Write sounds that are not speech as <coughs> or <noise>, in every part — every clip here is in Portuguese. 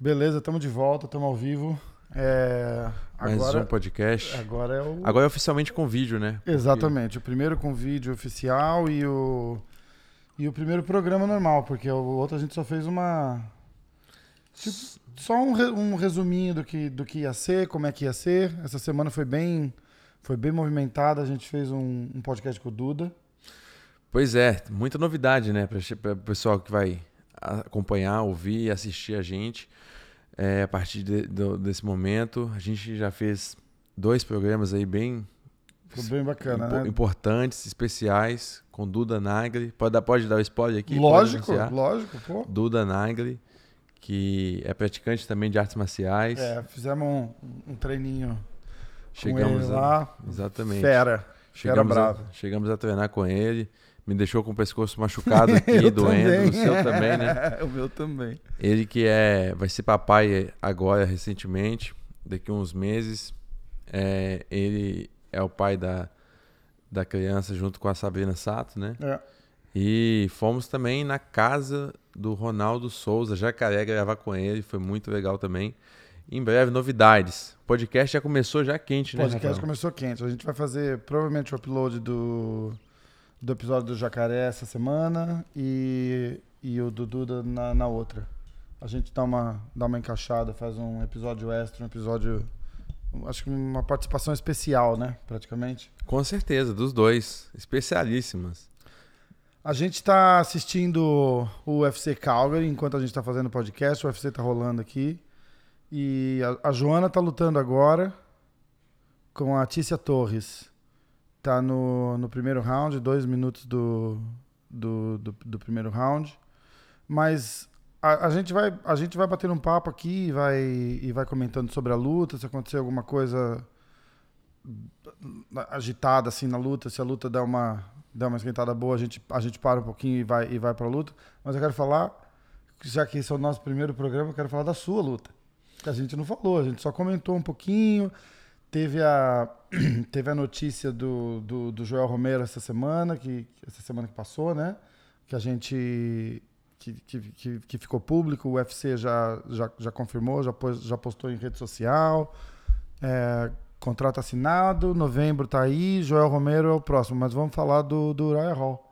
Beleza, estamos de volta, estamos ao vivo. É, Mais agora, um podcast. agora é o. Agora é oficialmente com vídeo, né? Exatamente, o primeiro com vídeo oficial e o. E o primeiro programa normal, porque o outro a gente só fez uma. tipo, só um, re- um resuminho do que, do que ia ser, como é que ia ser. Essa semana foi bem. Foi bem movimentada. A gente fez um, um podcast com o Duda. Pois é, muita novidade, né? Para o pessoal que vai acompanhar, ouvir e assistir a gente. É, a partir de- do- desse momento, a gente já fez dois programas aí bem Foi bem bacana, impo- né? importantes, especiais, com Duda Nagli. Pode dar, pode dar o spoiler aqui? Lógico, lógico, pô. Duda Nagli, que é praticante também de artes marciais. É, fizemos um, um treininho Chegamos com ele a- lá. Exatamente. Fera. Chegamos a, bravo. chegamos a treinar com ele. Me deixou com o pescoço machucado aqui, <laughs> doendo. também. O seu também, né? <laughs> o meu também. Ele que é, vai ser papai agora, recentemente, daqui a uns meses. É, ele é o pai da, da criança junto com a Sabrina Sato, né? É. E fomos também na casa do Ronaldo Souza, Jacaré, gravar com ele. Foi muito legal também. Em breve, novidades. O podcast já começou já quente, O né? podcast Rafael? começou quente. A gente vai fazer provavelmente o upload do, do episódio do Jacaré essa semana e, e o do Duda na, na outra. A gente dá uma, dá uma encaixada, faz um episódio extra, um episódio. Acho que uma participação especial, né? Praticamente. Com certeza, dos dois. Especialíssimas. A gente está assistindo o UFC Calgary enquanto a gente está fazendo o podcast. O UFC está rolando aqui. E a, a Joana está lutando agora com a Tícia Torres. Tá no, no primeiro round, dois minutos do, do, do, do primeiro round. Mas a, a, gente vai, a gente vai bater um papo aqui e vai, e vai comentando sobre a luta, se acontecer alguma coisa agitada assim na luta, se a luta der uma, der uma esquentada boa, a gente, a gente para um pouquinho e vai, e vai pra luta. Mas eu quero falar, já que esse é o nosso primeiro programa, eu quero falar da sua luta. Que a gente não falou, a gente só comentou um pouquinho. Teve a, <clears throat> teve a notícia do, do, do Joel Romero essa semana, que, essa semana que passou, né? Que a gente. Que, que, que, ficou público, o UFC já, já, já confirmou, já, pôs, já postou em rede social. É, contrato assinado, novembro tá aí, Joel Romero é o próximo, mas vamos falar do, do Uriah Hall.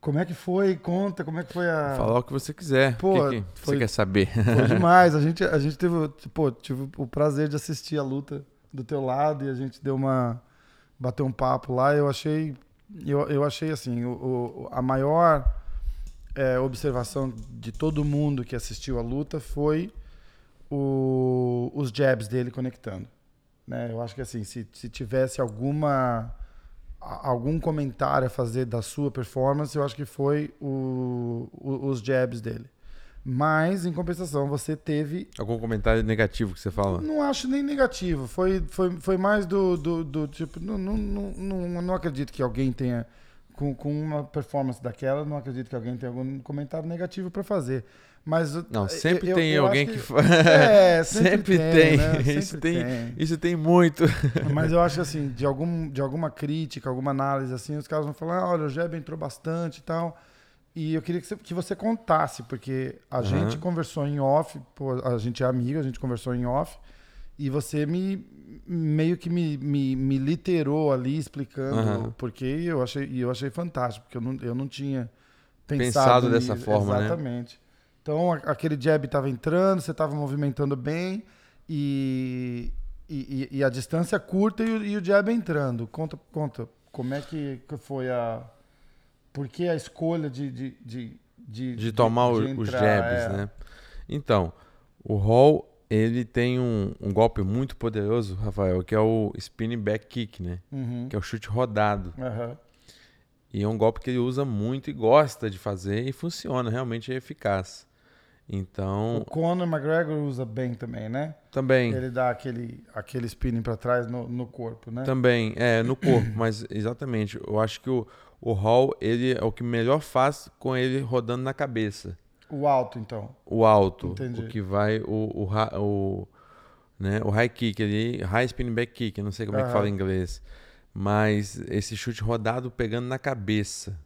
Como é que foi? Conta, como é que foi a. Falar o que você quiser. Pô, o que, que foi- você quer saber? Foi <laughs> demais. A gente, a gente teve, pô, tive o prazer de assistir a luta do teu lado e a gente deu uma. bateu um papo lá. Eu achei. Eu, eu achei assim, o, o- a maior é, observação de todo mundo que assistiu a luta foi o- os jabs dele conectando. Né? Eu acho que assim, se, se tivesse alguma algum comentário a fazer da sua performance, eu acho que foi o- o- os jabs dele. Mas, em compensação, você teve. Algum comentário negativo que você fala? Não acho nem negativo. Foi, foi, foi mais do, do, do tipo. Não, não, não, não, acredito que alguém tenha. Com, com uma performance daquela, não acredito que alguém tenha algum comentário negativo para fazer. Mas. Não, sempre eu- tem eu alguém que, fa- <laughs> É, <laughs> sempre, Sempre tem. tem. né? <laughs> Isso Sempre tem- Isso tem muito. Mas eu acho que, assim, de, algum, de alguma crítica, alguma análise, assim, os caras vão falar, ah, olha, o Jeb entrou bastante e tal. E eu queria que você, que você contasse, porque a Aham. gente conversou em off, a gente é amigo, a gente conversou em off, e você me meio que me, me, me literou ali, explicando Aham. o porquê, e eu achei, e eu achei fantástico, porque eu não, eu não tinha pensado, Pensado dessa forma, né? Exatamente. Então, aquele jab estava entrando, você estava movimentando bem, e, e, e- a distância curta e o, e o jab entrando. Conta, conta, como é que, que foi a... Por que a escolha de... De, de, de, De tomar de os entrar, jabs, é. né? Então, o Hall, ele tem um, um golpe muito poderoso, Rafael, que é o spinning back kick, né? Uhum. Que é o chute rodado. Aham. E é um golpe que ele usa muito e gosta de fazer e funciona, realmente é eficaz. Então, O Conor McGregor usa bem também, né? também, Ele dá aquele, aquele spinning pra trás no, no corpo, né? também, é, no corpo, mas <clears throat> exatamente, eu acho que o, o Hall, ele é o que melhor faz com ele rodando na cabeça. O alto, então. O alto, Entendi. o que vai, o, o, o, né, o high kick ali, high spinning back kick, não sei como é que fala em inglês, mas esse chute rodado pegando na cabeça.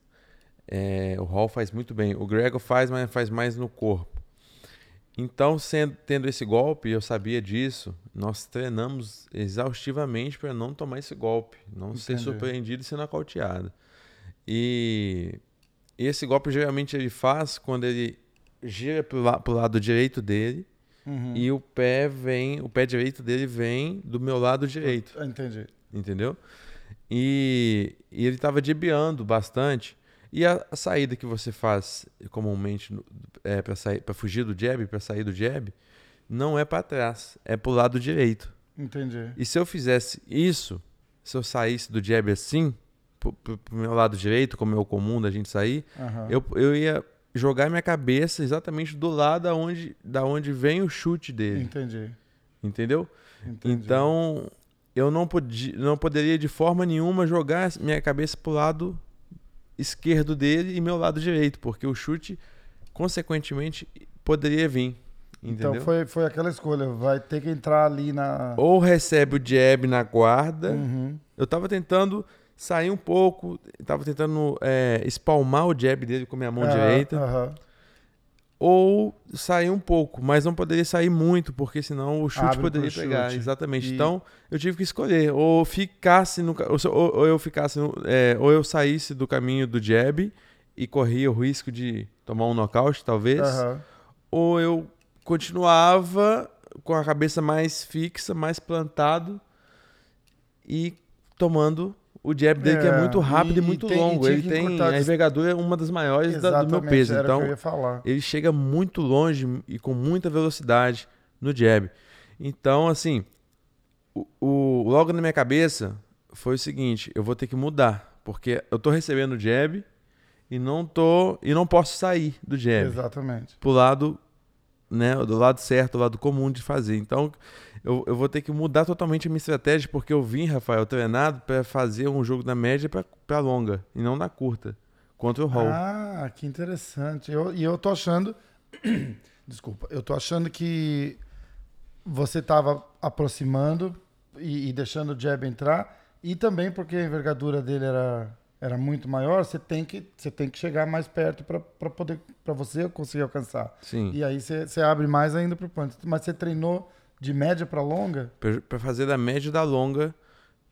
É, o Hall faz muito bem. O Gregor faz, mas faz mais no corpo. Então, sendo, tendo esse golpe, eu sabia disso, nós treinamos exaustivamente para não tomar esse golpe, não Entendi. ser surpreendido e ser nocauteado. E esse golpe geralmente ele faz quando ele gira para o lado direito dele uhum. e o pé vem, o pé direito dele vem do meu lado direito. Entendi. Entendeu? E, e ele estava debiando bastante. E a, a, saída que você faz comumente é, para fugir do jab, para sair do jab, não é para trás, é para o lado direito. Entendi. E se eu fizesse isso, se eu saísse do jab assim, para o meu lado direito, como é o comum da gente sair, uhum. eu, eu ia jogar minha cabeça exatamente do lado da onde, da onde vem o chute dele. Entendi. Entendeu? Entendi. Então, eu não, podia, não poderia de forma nenhuma jogar minha cabeça para o lado esquerdo dele e meu lado direito, porque o chute, consequentemente, poderia vir. Então, entendeu? Então foi, foi aquela escolha, vai ter que entrar ali na. Ou recebe o jab na guarda. Uhum. Eu tava tentando sair um pouco, tava tentando é, espalmar o jab dele com a minha mão direita. Uhum ou sair um pouco, mas não poderia sair muito, porque senão o chute Abre poderia pegar. Chute. Exatamente. E... Então eu tive que escolher, ou ficasse no, ou, ou eu ficasse, no, é, ou eu saísse do caminho do jab e corria o risco de tomar um nocaute, talvez, uhum. ou eu continuava com a cabeça mais fixa, mais plantado e tomando o jab dele é, que é muito rápido e, e muito tem, longo. Ele tem a envergadura é uma das maiores da, do meu peso. então, ele chega muito longe e com muita velocidade no jab. Então, assim, o, o, logo na minha cabeça foi o seguinte: eu vou ter que mudar, porque eu tô recebendo jab e não tô e não posso sair do jab. Exatamente. Pro lado, né, do lado certo, do lado comum de fazer. Então, eu, eu vou ter que mudar totalmente a minha estratégia, porque eu vim, Rafael, treinado para fazer um jogo da média para longa e não na curta, contra o Hall. Ah, que interessante. Eu, e eu tô achando. <clears throat> Desculpa, eu tô achando que você estava aproximando e, e, deixando o jab entrar, e também porque a envergadura dele era, era muito maior, você tem que, você tem que chegar mais perto para poder para você conseguir alcançar. Sim. E aí você, você abre mais ainda para o punch. Mas você treinou de média para longa? Para fazer da média da longa,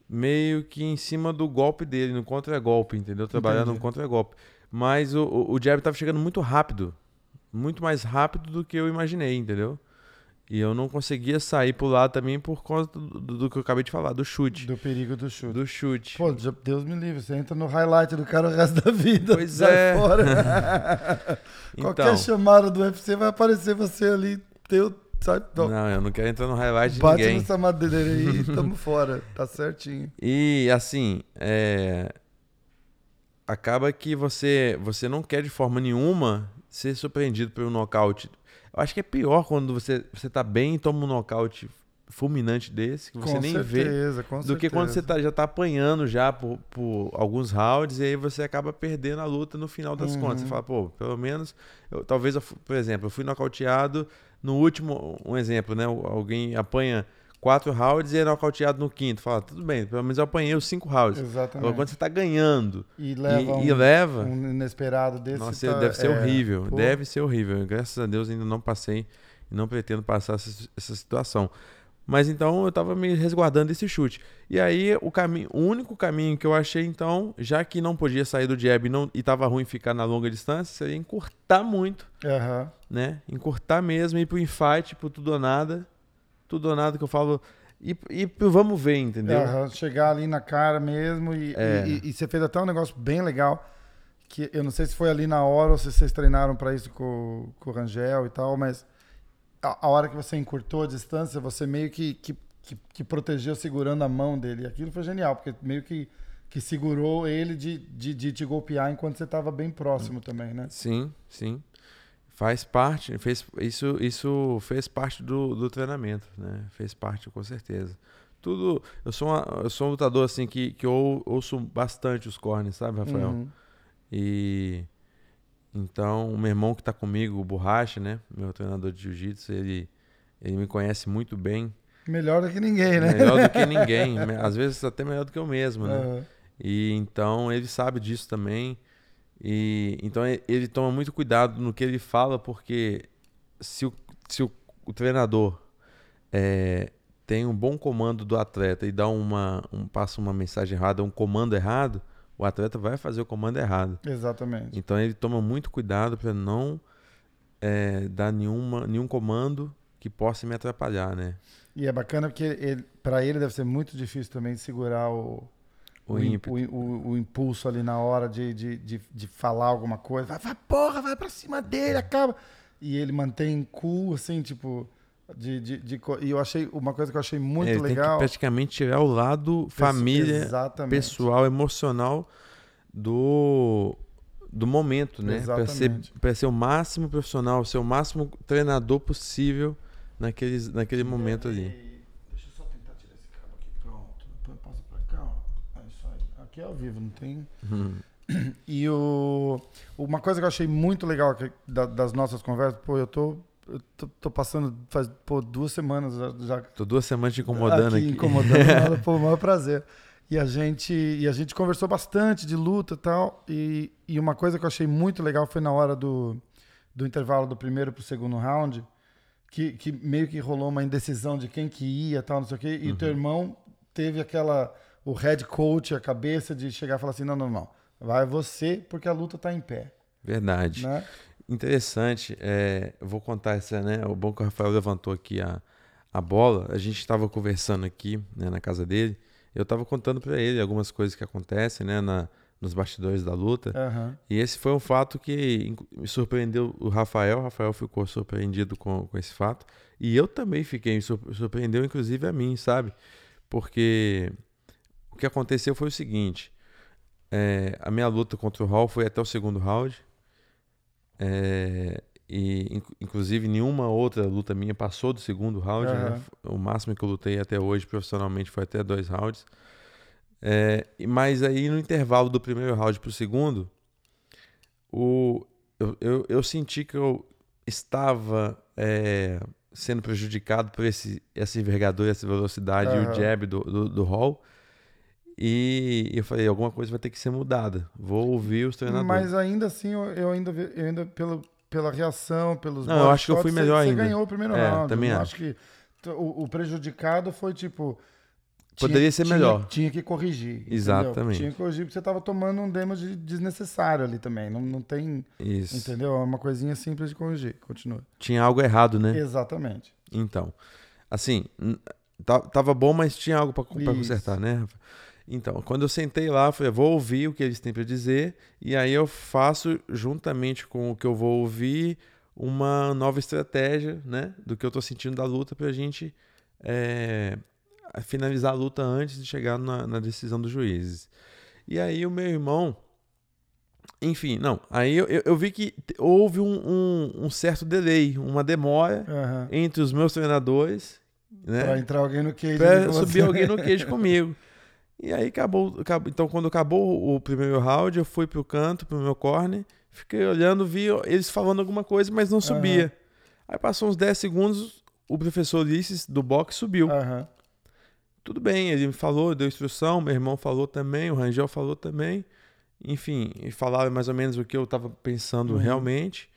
meio que em cima do golpe dele, no contra-golpe, entendeu? Trabalhando Entendi. no contra-golpe. Mas o, o, o jab estava chegando muito rápido. Muito mais rápido do que eu imaginei, entendeu? E eu não conseguia sair pro lado também por causa do, do, do, que eu acabei de falar, do chute. Do perigo do chute. Do chute. Pô, Deus me livre, você entra no highlight do cara o resto da vida. Pois é. Fora. <laughs> então, Qualquer chamada do UFC vai aparecer você ali, teu Sabe? Não. não, eu não quero entrar no highlight de Bate ninguém. Bate nessa madeira aí e <laughs> tamo fora. Tá certinho. E assim, é... acaba que você, você não quer de forma nenhuma ser surpreendido pelo nocaute. Eu acho que é pior quando você, você tá bem e toma um nocaute fulminante desse, que você com nem certeza, vê, do certeza. que quando você tá, já tá apanhando já por, por, alguns rounds e aí você acaba perdendo a luta no final das uhum. contas. Você fala, pô, pelo menos, eu, talvez, eu, por exemplo, eu fui nocauteado no último, um exemplo, né? Alguém apanha quatro rounds e é nocauteado no quinto. Fala, tudo bem, pelo menos eu apanhei os cinco rounds. Exatamente. Agora, quando você está ganhando e leva, e, um, e leva um inesperado desse. Nossa, tá, deve ser é, horrível. Pô. Deve ser horrível. Graças a Deus ainda não passei e não pretendo passar essa, essa situação. Mas então eu estava me resguardando desse chute. E aí o caminho, o único caminho que eu achei então, já que não podia sair do jab e não e tava ruim ficar na longa distância, seria encurtar muito, uhum. né? Encurtar mesmo, ir pro infight, pro tudo ou nada, tudo ou nada que eu falo e, e vamos ver, entendeu? Uhum. Chegar ali na cara mesmo e, é. e, e, você fez até um negócio bem legal que eu não sei se foi ali na hora ou se vocês treinaram para isso com, com o Rangel e tal, mas a, a, hora que você encurtou a distância, você meio que, que, que, que, protegeu segurando a mão dele. E aquilo foi genial, porque meio que, que segurou ele de, de, de te golpear enquanto você estava bem próximo também, né? Sim, sim. Faz parte, fez, isso, isso fez parte do, do treinamento, né? Fez parte, com certeza. Tudo. Eu sou, uma, eu sou um lutador assim que, que eu ouço bastante os cornes, sabe, Rafael? Uhum. E então, o meu irmão que está comigo, o Borracha, né? Meu treinador de jiu-jitsu, ele, ele me conhece muito bem. Melhor do que ninguém, né? Melhor do que <laughs> ninguém. Às vezes até melhor do que eu mesmo, né? Uhum. E então ele sabe disso também. E então ele toma muito cuidado no que ele fala, porque se, o, se o, o treinador é, tem um bom comando do atleta e dá uma, um, passa uma mensagem errada, um comando errado, o atleta vai fazer o comando errado. Exatamente. Então ele toma muito cuidado para não é, dar nenhuma, nenhum comando que possa me atrapalhar, né? E é bacana porque ele, para ele deve ser muito difícil também segurar o, O o, o, o- o impulso ali na hora de, de, de, de falar alguma coisa. Vai, vai, porra, vai pra cima dele, acaba. E ele mantém cool, assim, tipo. De, de, de e eu achei uma coisa que eu achei muito ele tem que legal. praticamente tirar o lado família, Exatamente. pessoal, emocional do, do momento, né? Para ser, Exatamente. pra ser o máximo profissional, ser o máximo treinador possível naqueles, naquele momento ali. Deixa eu só tentar tirar esse cabo aqui. Pronto. Depois Passa pra cá, ó. É isso aí. Aqui é ao vivo, não tem. Hum. E o, uma coisa que eu achei muito legal das nossas conversas, pô, eu tô, eu tô, tô passando faz pô, duas semanas já, Tô duas semanas te incomodando aqui. incomodando nada, <laughs> pô, o maior prazer. E a gente e a gente conversou bastante de luta e tal. E, e uma coisa que eu achei muito legal foi na hora do, do intervalo do primeiro pro segundo round, que, que meio que rolou uma indecisão de quem que ia e tal, não sei o quê. E o teu irmão teve aquela. O head coach, a cabeça de chegar e falar assim: não, não, não. Vai você, porque a luta tá em pé. Verdade. Né? Interessante. É, eu vou contar essa, né? O bom que o Rafael levantou aqui a, a bola. A gente estava conversando aqui né, na casa dele. Eu estava contando para ele algumas coisas que acontecem, né? Na, nos bastidores da luta. Aham. E esse foi um fato que me surpreendeu o Rafael. O Rafael ficou surpreendido com, com esse fato. E eu também fiquei, surpreendeu inclusive a mim, sabe? Porque o que aconteceu foi o seguinte: é, a minha luta contra o Hall foi até o segundo round. É, e inc- inclusive nenhuma outra luta minha passou do segundo round. né? Aham. O máximo que eu lutei até hoje profissionalmente foi até dois rounds. É, e- mas aí no intervalo do primeiro round segundo, o, eu, eu, eu senti que eu estava é, sendo prejudicado por esse, essa envergadura, essa velocidade e Aham. o jab do, do, do Hall. E eu falei, alguma coisa vai ter que ser mudada. Vou ouvir os treinadores. Mas ainda assim, eu, ainda, eu ainda pelo, pela reação, pelos Não, eu acho que eu fui melhor você, ainda. Você ganhou o primeiro É, round. também eu acho. acho que o, o prejudicado foi tipo. Poderia ser tinha- melhor. Tinha que corrigir. entendeu? Exatamente. Tinha que corrigir porque você tava tomando um damage desnecessário ali também. Não, não tem. Isso. Entendeu? É uma coisinha simples de corrigir. Continua. Tinha algo errado, né? Exatamente. Então, assim, tava bom, mas tinha algo Isso. consertar, né? Rafa? Então, quando eu sentei lá, eu falei, vou ouvir o que eles têm pra dizer e aí eu faço, juntamente com o que eu vou ouvir, uma nova estratégia, né? Do que eu tô sentindo da luta pra gente é, finalizar a luta antes de chegar na, na decisão dos juízes. E aí o meu irmão, enfim, não, aí eu, eu, eu vi que houve um, um- um certo delay, uma demora Aham. entre os meus treinadores, né? Pra entrar alguém no ali com subir alguém no queijo <laughs> comigo. E aí acabou, acabou- Então, quando acabou o primeiro round, eu fui pro canto, pro meu corner, fiquei olhando, vi eles falando alguma coisa, mas não subia. Aí passou uns 10 segundos, o professor Ulisses do boxe subiu. Aham. Tudo bem, ele me falou, deu instrução, meu irmão falou também, o Rangel falou também. Enfim, e falaram mais ou menos o que eu tava pensando Uhum. realmente.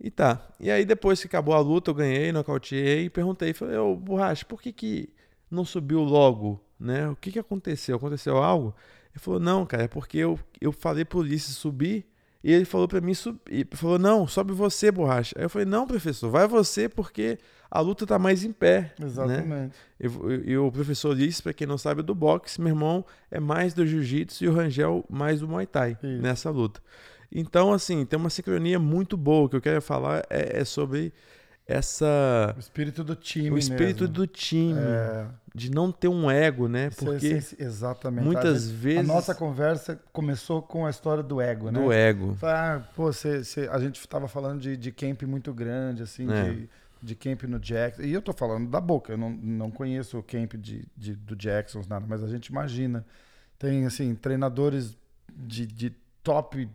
E tá. E aí depois que acabou a luta, eu ganhei, nocauteei e perguntei, falei, ô Borracha, por que que não subiu logo, né? O que que aconteceu? Aconteceu algo? Ele falou, não, cara, é porque eu, eu falei pro Ulisses subir e ele falou pra mim subir. Ele falou, não, sobe você, Borracha. Aí eu falei, não, professor, vai você porque a luta tá mais em pé, né? Exatamente. E, e o professor Ulisses, para quem não sabe, é do boxe. Meu irmão é mais do jiu-jitsu e o Rangel mais do muay thai Isso. nessa luta. Então, assim, tem uma sincronia muito boa. O que eu quero falar é, é sobre essa. O espírito do time. o espírito mesmo. do time, É, de não ter um ego, né? isso é Porque exatamente. A muitas gente- vezes. A nossa conversa começou com a história do ego, né? do ego. Ah, pô, cê, cê- a gente tava falando de, de camp muito grande, assim, É. de, de camp no Jackson. E eu tô falando da boca, eu não, não conheço o camp de, de- do Jackson, nada, mas a gente imagina. Tem, assim, treinadores de, de top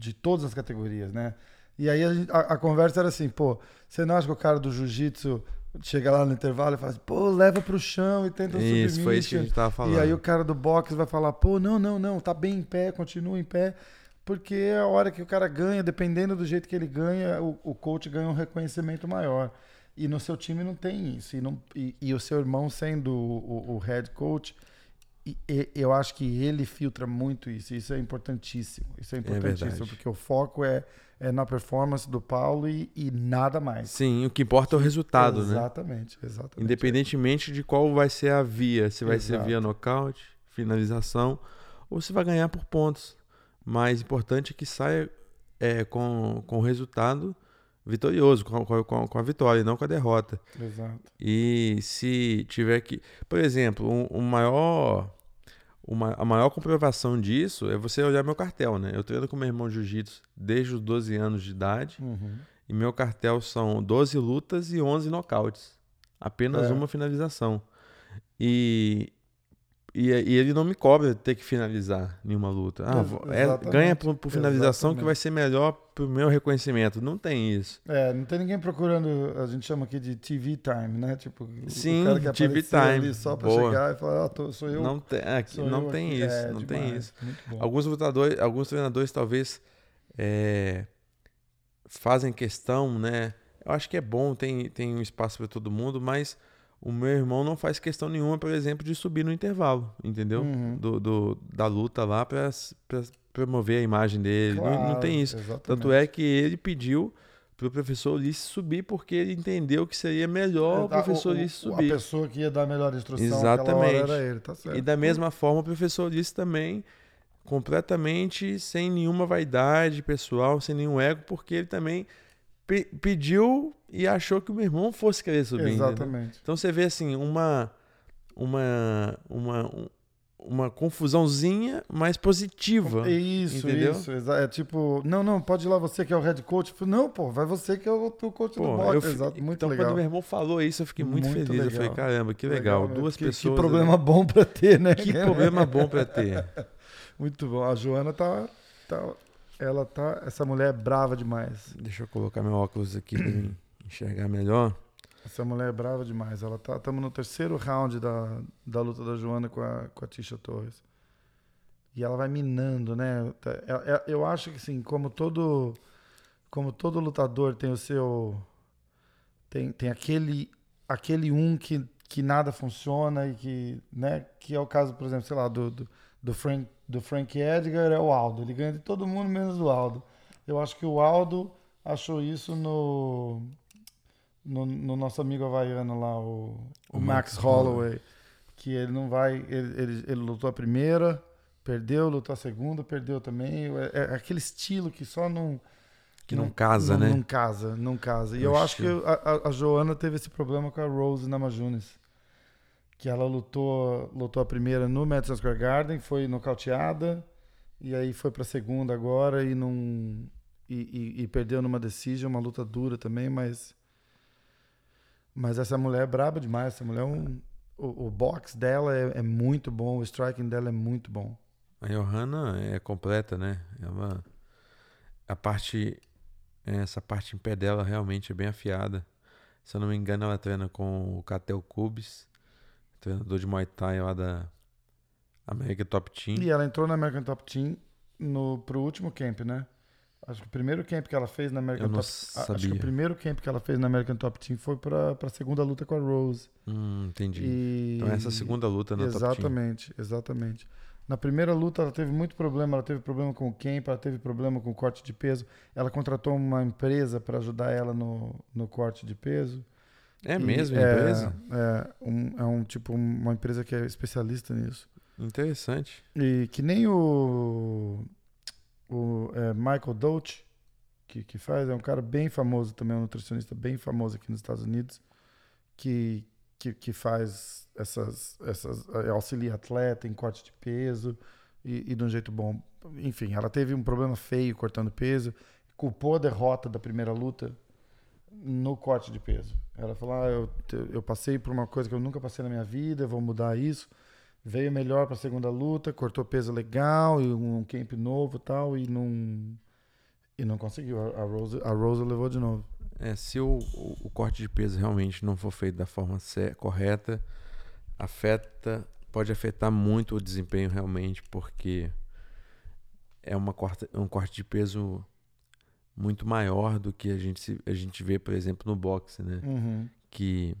de todas as categorias, né? E aí a, a- conversa era assim, pô, você não acha que o cara do jiu-jitsu chega lá no intervalo e fala assim, pô, leva pro chão e tenta Isso, foi isso que a gente tava falando. E aí o cara do boxe vai falar, pô, não, não, não, tá bem em pé, continua em pé. porque é a hora que o cara ganha, dependendo do jeito que ele ganha, o, o coach ganha um reconhecimento maior. E no seu time não tem isso. E, não, e, e o seu irmão sendo o, o head coach, e, e, eu acho que ele filtra muito isso. Isso é importantíssimo. Isso é importantíssimo, É porque o foco é, é na performance do Paulo e, e nada mais. Sim, o que importa é o resultado, né? Exatamente, exatamente. Independentemente de qual vai ser a via, se vai ser Exato. via nocaute, finalização, ou se vai ganhar por pontos. Mas importante é que saia é, com, com o resultado vitorioso, com, com, com- a vitória, e não com a derrota. Exato. E se tiver que. Por exemplo, um, um maior. Uma, a maior comprovação disso é você olhar meu cartel, né? Eu treino com meu irmão jiu-jitsu desde os 12 anos de idade. Uhum. E meu cartel são 12 lutas e 11 nocautes. Apenas É. uma finalização. E, e, e ele não me cobra ter que finalizar nenhuma luta. Ah, é- exatamente. ganha por, por finalização que Exatamente. vai ser melhor pro meu reconhecimento. Não tem isso. É, não tem ninguém procurando, a gente chama aqui de TV time, né? Tipo, Sim, que TV time. ali só pra Boa. chegar e falar, ó, tô- sou eu. não tem, aqui, sou não tem aqui. isso. É, não tem demais. isso. Muito bom. Alguns lutadores, alguns treinadores talvez é, fazem questão, né? Eu acho que é bom, tem, tem um espaço para todo mundo, mas o meu irmão não faz questão nenhuma, por exemplo, de subir no intervalo, entendeu? Uhum. Do, do- da luta lá para promover a imagem dele. Não- não, Claro, tem isso. exatamente. Tanto é que ele pediu pro professor Ulisses subir porque ele entendeu que seria melhor o Ah, professor o- Ulisses o- subir. A pessoa que ia dar a melhor instrução Exatamente. era ele, tá certo. E da mesma forma, o professor Ulisses também, completamente sem nenhuma vaidade pessoal, sem nenhum ego, porque ele também pe- pediu e achou que o meu irmão fosse querer subir. Exatamente. Então você vê assim, uma, uma, uma, um- uma confusãozinha, mas positiva. Isso, entendeu? isso. É tipo, não, não, pode ir lá você que é o head coach. Não, pô, vai você que é o, o coach Pô, do boxe. Exato, muito então, legal. quando meu irmão falou isso, eu fiquei muito, Muito feliz. Eu falei, legal. caramba, que legal. né? Duas que, pessoas. Que problema bom pra ter, né? Que problema bom pra <laughs> ter. Muito bom. A Joana tá, tá. Ela tá. Essa mulher é brava demais. Deixa eu colocar meu óculos aqui pra enxergar melhor. Essa mulher é brava demais. Ela tá. Estamos no terceiro round da, da luta da Joana com a, com a Tisha Torres. E ela vai minando, né? Tá- é- é- Eu acho que assim, como todo. Como todo lutador tem o seu. Tem, tem aquele. Aquele um que, que nada funciona e que. Né? Que é o caso, por exemplo, sei lá, do, do, do Frank, do Frank Edgar é o Aldo. Ele ganha de todo mundo menos do Aldo. Eu acho que o Aldo achou isso no no, no nosso amigo havaiano lá, o, o, O Max, Max Holloway, que ele não vai. Ele, ele, ele lutou a primeira, perdeu, lutou a segunda, perdeu também. É, é aquele estilo que só não. Que não casa, não, né? Não casa, não casa. E o eu acho que a- a Joana teve esse problema com a Rose Namajunas. Que ela lutou, lutou a primeira no Madison Square Garden, foi nocauteada, e aí foi pra segunda agora e não. E, e- e perdeu numa decisão, uma luta dura também, mas. Mas essa mulher é braba demais. Essa mulher é um. O, o box dela é, é muito bom, o striking dela é muito bom. A Johanna é completa, né? Ela, a parte, essa parte em pé dela realmente é bem afiada. Se eu não me engano, ela treina com o Catel Cubes, treinador de Muay Thai lá da América Top Team. E ela entrou na American Top Team no, pro último camp, né? Acho que o primeiro camp que ela fez na American Top a- Acho que o primeiro camp que ela fez na American Top Team foi pra, pra segunda luta com a Rose. Hum, entendi. E... Então essa segunda luta na Top Team. Exatamente, exatamente. Na primeira luta ela teve muito problema, ela teve problema com o camp, ela teve problema com o corte de peso. Ela contratou uma empresa para ajudar ela no, no corte de peso. É mesmo, a é, empresa? É, um, é um tipo uma empresa que é especialista nisso. Interessante. E que nem o, o é, Michael Dolce, que, que faz, é um cara bem famoso também, um nutricionista bem famoso aqui nos Estados Unidos, que, que, que faz essas, essas. é, auxilia atleta em corte de peso e, e de um jeito bom. Enfim, ela teve um problema feio cortando peso, culpou a derrota da primeira luta no corte de peso. Ela falou: ah, eu, eu passei por uma coisa que eu nunca passei na minha vida, vou mudar isso. Veio melhor para a segunda luta, cortou peso legal, e um camp novo tal, e não, e não conseguiu. A, a Rose, a levou de novo. É, se o, o, o corte de peso realmente não for feito da forma correta, afeta, pode afetar muito o desempenho realmente, porque é uma corta, um corte de peso muito maior do que a gente, a gente vê, por exemplo, no boxe, né? Uhum. Que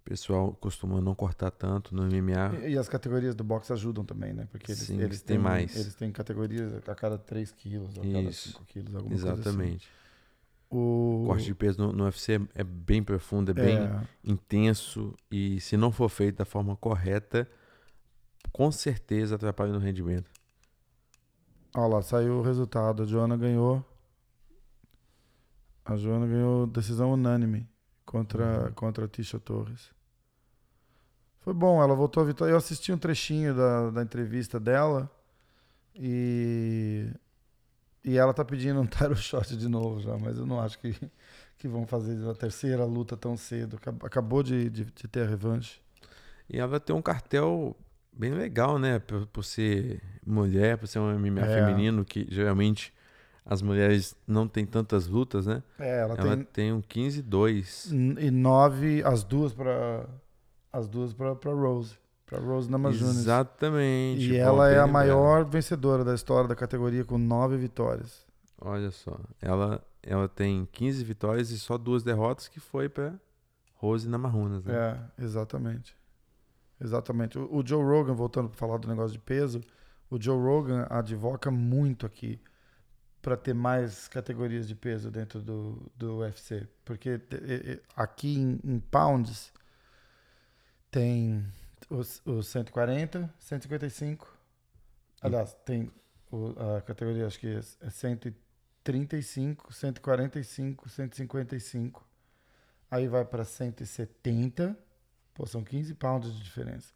o pessoal costuma não cortar tanto no MMA. E, e as categorias do boxe ajudam também, né? Porque eles, Sim, eles têm mais. Eles têm categorias a cada 3 quilos, a cada Isso. 5 quilos, alguma coisa assim. Exatamente. O O corte de peso no, no UFC é, é bem profundo, é bem é, intenso e se não for feito da forma correta, com certeza atrapalha no rendimento. Olha lá, saiu o resultado. A Joana ganhou. A Joana ganhou decisão unânime contra, Uhum. contra a Tisha Torres. Foi bom, ela voltou a vitória. Eu assisti um trechinho da, da entrevista dela e. E ela tá pedindo um <laughs> title shot de novo já, mas eu não acho que, que vão fazer a terceira luta tão cedo. Acab- Acabou de, de, de ter a revanche. E ela tem um cartel bem legal, né? Por, por ser mulher, por ser um MMA É. feminino, que geralmente as mulheres não têm tantas lutas, né? É, ela, Ela tem tem um 15-2. N- E nove, as duas pra. As duas pra Rose. Pra Rose Namajunas. Exatamente. E ela é a maior vencedora da história da categoria com nove vitórias. Olha só. Ela, ela tem 15 vitórias e só duas derrotas, que foi pra Rose Namajunas, né? É, exatamente. Exatamente. O, o Joe Rogan, voltando para falar do negócio de peso, o Joe Rogan advoca muito aqui para ter mais categorias de peso dentro do, do UFC. Porque aqui em, em pounds tem os, os 140, 155. Aliás, tem o- a categoria, acho que é é 135, 145, 155. Aí vai para 170. Pô, são 15 pounds de diferença.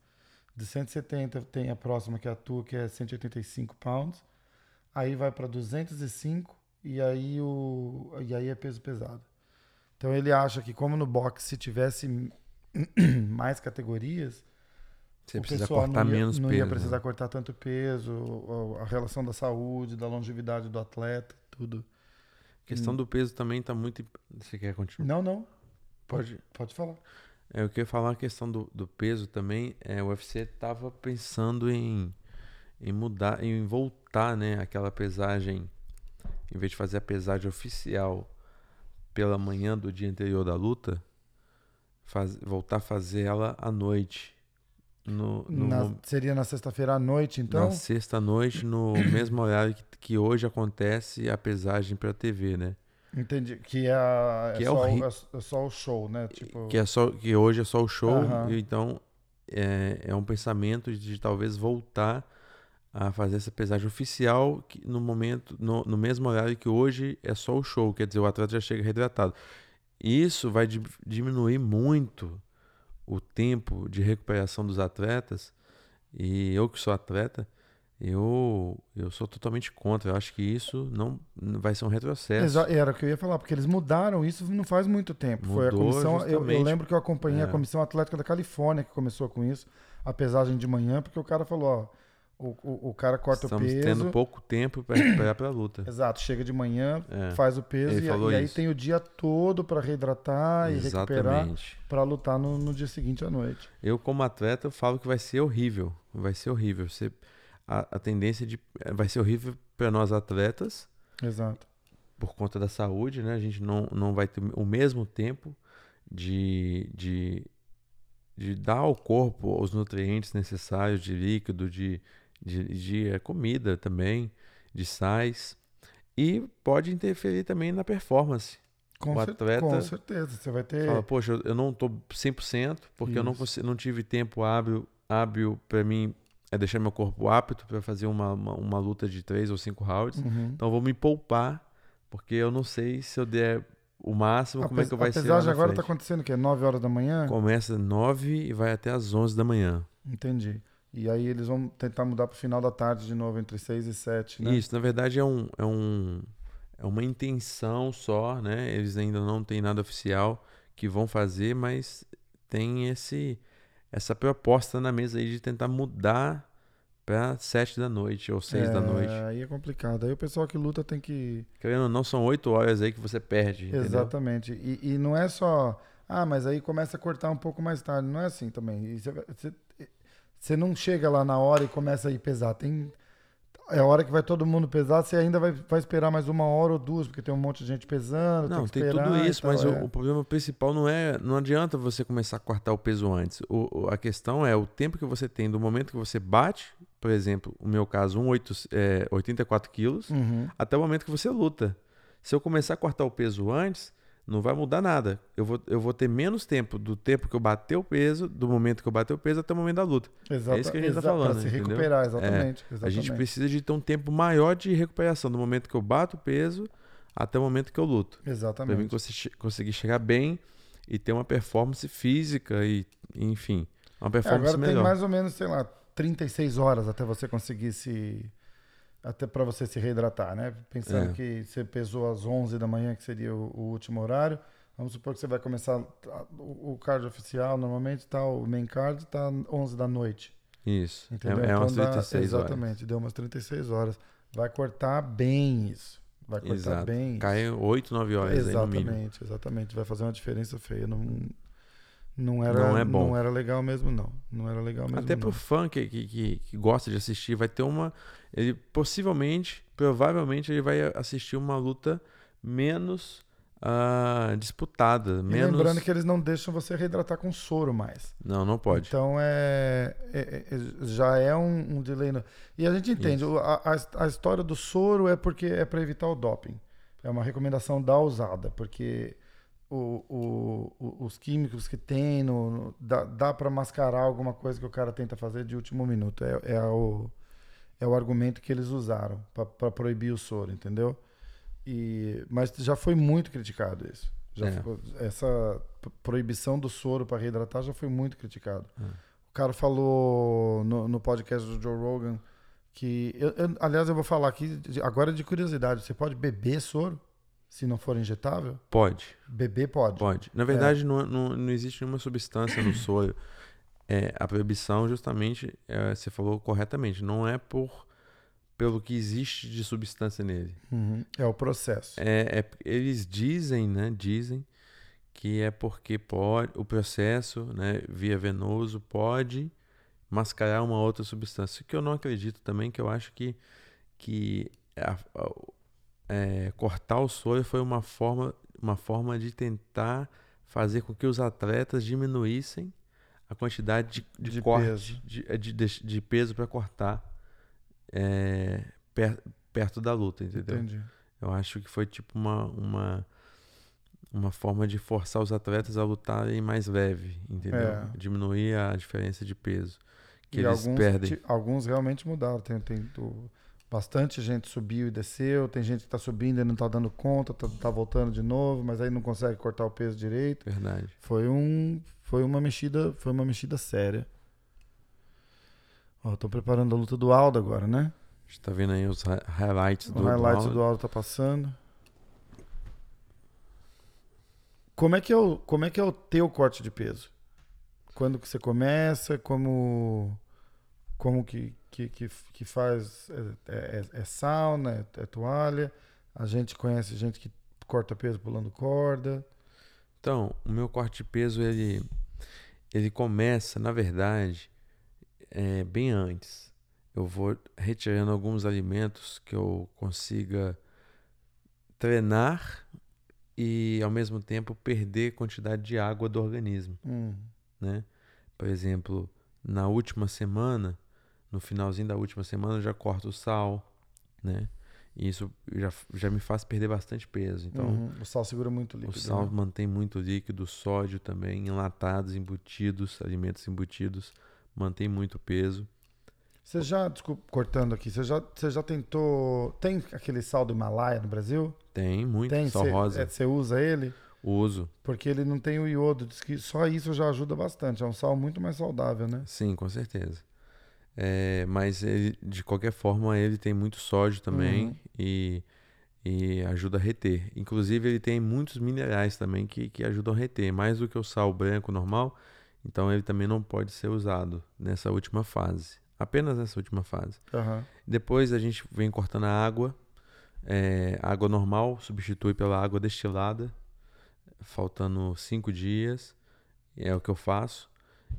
De 170 tem a próxima que é a tua, que é 185 pounds. Aí vai para 205 e aí o e aí é peso pesado. Então ele acha que como no boxe se tivesse <clears throat> mais categorias, Você o precisa cortar não ia, menos não peso. ia precisar né? cortar tanto peso, a relação da saúde, da longevidade do atleta, tudo. A questão do peso também tá muito. Você quer continuar? Não, não. Pode. Pode falar. É, eu queria falar a questão do, do peso também. É, o UFC tava pensando em, em mudar, em voltar, né? Aquela pesagem, em vez de fazer a pesagem oficial pela manhã do dia anterior da luta, faz- voltar a fazer ela à noite. No, no Na- seria na sexta-feira à noite, então? na sexta-noite, no <clears throat> mesmo horário que, que hoje acontece a pesagem para TV, né? Entendi. Que é, a- é Que é só, o- é, é só o show, né? Tipo, que é só que hoje é só o show e então é, é um pensamento de talvez voltar a fazer essa pesagem oficial que no momento no, no mesmo horário que hoje é só o show quer dizer o atleta já chega reidratado isso vai di- diminuir muito o tempo de recuperação dos atletas e eu que sou atleta eu eu sou totalmente contra eu acho que isso não vai ser um retrocesso Exa- Era o que eu ia falar, porque eles mudaram isso não faz muito tempo. Foi a Mudou comissão. Eu, eu lembro que eu acompanhei a É. Comissão Atlética da Califórnia que começou com isso, a pesagem de manhã, porque o cara falou, ó, o, o, o cara corta estamos o peso. tendo pouco tempo para recuperar para a luta <clears throat> Exato, chega de manhã, É. faz o peso e, falou e aí isso. tem o dia todo para reidratar e recuperar Exatamente. para lutar no, no dia seguinte à noite. Eu, como atleta, eu falo que vai ser horrível. Vai ser horrível. Você, a, a tendência de. eh, Vai ser horrível para nós atletas, Exato. por conta da saúde, né? A gente não, não vai ter o mesmo tempo de, de, de dar ao corpo os nutrientes necessários de líquido, de, de, de eh, comida também, de sais. E pode interferir também na performance. Com, O atleta com certeza. Você vai ter. Fala, poxa, eu- não tô 100% porque eu não, Isso. consigo, não tive tempo hábil, hábil para mim é deixar meu corpo apto para fazer uma, uma, uma luta de três ou cinco rounds. Uhum. Então eu vou me poupar porque eu não sei se eu der o máximo, A como é que vai a ser pesagem na agora está frente. acontecendo o quê? 9 horas da manhã? Começa 9 e vai até as 11 da manhã. Entendi. E aí eles vão tentar mudar para o final da tarde de novo, entre 6 e 7, né? Isso, na verdade é um, é um é uma intenção só, né? Eles ainda não têm nada oficial que vão fazer, mas tem esse essa proposta na mesa aí de tentar mudar para sete da noite ou seis da noite. Aí é complicado. Aí o pessoal que luta tem que. Querendo ou não, são oito horas aí que você perde? Exatamente. E, e não é só. Ah, mas aí começa a cortar um pouco mais tarde. Não é assim também. Você, você- você não chega lá na hora e começa a ir pesar. Tem. é a hora que vai todo mundo pesar, você ainda vai, vai esperar mais uma hora ou duas, porque tem um monte de gente pesando. Não, tem, tem tudo isso, tal, mas é. o, o problema principal não é. Não adianta você começar a cortar o peso antes. O, a questão é o tempo que você tem do momento que você bate, por exemplo, o meu caso, um oito- é, 84 quilos, Uhum. até o momento que você luta. Se eu começar a cortar o peso antes, não vai mudar nada. Eu vou, eu vou ter menos tempo do tempo que eu bater o peso, do momento que eu bater o peso até o momento da luta. Exata, É isso que a gente tá exa- falando, se entendeu? recuperar, exatamente. A exatamente. gente precisa de ter um tempo maior de recuperação do momento que eu bato o peso até o momento que eu luto. Pra mim Exatamente. consi- conseguir chegar bem e ter uma performance física e, enfim, uma É, performance agora tem melhor. mais ou menos, sei lá, 36 horas até você conseguir se. Até para você se reidratar, né? Pensando É. que você pesou às 11 da manhã, que seria o, o último horário. Vamos supor que você vai começar. O, o card oficial, normalmente, tá, o main card tá 11 da noite. Isso. Entendeu? É, é umas Então dá- 36 horas. Exatamente, deu umas 36 horas. Vai cortar bem isso. Vai cortar Exato. bem isso. Cai 8, 9 horas. Exatamente, exatamente. Vai fazer uma diferença feia. Não, não, era, Não é bom. não era legal mesmo, não. Não era legal mesmo. Até não. pro fã que, que, que gosta de assistir, vai ter uma. Ele possivelmente, provavelmente, ele vai assistir uma luta menos ah, disputada. E Menos... lembrando que eles não deixam você reidratar com soro mais. Não, não pode. Então é, é- é- já é um, um delay. no- E a gente entende, a, a- a história do soro é porque é para evitar o doping. É uma recomendação da usada, porque o- o- o- os químicos que tem, no, no- dá, dá para mascarar alguma coisa que o cara tenta fazer de último minuto. É, é, o, é o argumento que eles usaram para proibir o soro, entendeu? E, mas já foi muito criticado isso. É. ficou- essa proibição do soro para reidratar já foi muito criticado. É. O cara falou no, no podcast do Joe Rogan que. eu- eu- aliás, eu vou falar aqui, agora de curiosidade: você pode beber soro se não for injetável? Pode, Beber pode. pode. Na verdade, não, não, não existe nenhuma substância no soro. É, a proibição, justamente, é, você falou corretamente, não é por pelo que existe de substância nele. Uhum. É o processo. É, é- eles dizem, né? Dizem que é porque pode, o processo, né, via venoso, pode mascarar uma outra substância. Que eu não acredito também, que eu acho que, que a- a- é, cortar o soro foi uma forma, uma forma de tentar fazer com que os atletas diminuíssem a quantidade de, de, De corte, peso. De, é, de, de, peso para cortar é, per- perto da luta, entendeu? Entendi. Eu acho que foi tipo uma, uma, uma forma de forçar os atletas a lutarem mais leve, entendeu? É. Diminuir a diferença de peso que e eles alguns, perdem. alguns realmente mudaram. Tem, tem o- bastante gente subiu e desceu. Tem gente que tá subindo e não tá dando conta, tá, tá voltando de novo, mas aí não consegue cortar o peso direito. Verdade. Foi um, foi uma mexida, foi uma mexida séria. Ó, tô preparando a luta do Aldo agora, né? A gente tá vendo aí os hi- highlights O do, highlight do do Aldo. Aldo tá passando. Como é que é o, como é que é o teu corte de peso? Quando que você começa? Como como que que, que, que faz é, é- é sauna, é, é toalha? A gente conhece gente que corta peso pulando corda. Então, o meu corte de peso, ele, ele começa, na verdade, é, bem antes. Eu vou retirando alguns alimentos que eu consiga treinar e, ao mesmo tempo, perder quantidade de água do organismo, Hum, né? Por exemplo, na última semana, no finalzinho da última semana, eu já corto o sal, né? E isso já, já me faz perder bastante peso. Então, uhum. O sal segura muito o líquido. sal né? mantém muito líquido, o sódio também, enlatados, embutidos, alimentos embutidos, mantém muito peso. Você já, desculpa, cortando aqui, você já, você já tentou. Tem aquele sal do Himalaia no Brasil? Tem muito Tem, sal você, rosa. é, você usa ele? Uso, Porque ele não tem o iodo. Diz que só isso já ajuda bastante. É um sal muito mais saudável, né? sim, com certeza. É, mas ele, de qualquer forma, ele tem muito sódio também Uhum. e, e ajuda a reter. Inclusive, ele tem muitos minerais também que, que ajudam a reter, mais do que o sal branco normal. Então, ele também não pode ser usado nessa última fase. Apenas nessa última fase. Aham. Depois a gente vem cortando a água. É, água normal substitui pela água destilada, faltando cinco dias. É o que eu faço.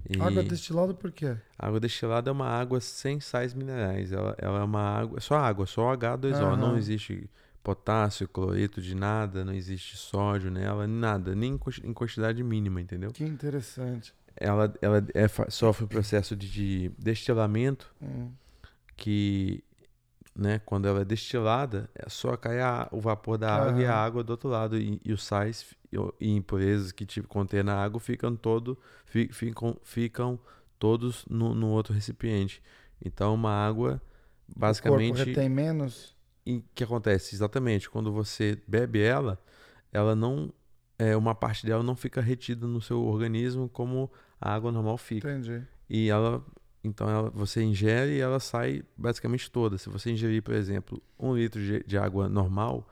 E Água destilada por quê? água destilada é uma água sem sais minerais. Ela, ela é uma água, só água, só H2O. Aham. Não existe potássio, cloreto de nada, não existe sódio nela, nada, nem em quanti- em quantidade mínima, entendeu? Que interessante. Ela, ela é sofre um processo de, de destilamento Hum. que, né, quando ela é destilada, é só cai a- o vapor da água e a água do outro lado. E, e os sais e impurezas que tipo, contém na água ficam, todo, fi- ficam, ficam todos no, no outro recipiente. Então, uma água, O corpo basicamente, retém menos? o que acontece? Exatamente, quando você bebe ela, ela não. É, uma parte dela não fica retida no seu organismo como a água normal fica. Entendi. E ela, então ela, você ingere e ela sai basicamente toda. Se você ingerir, por exemplo, um litro de, de água normal,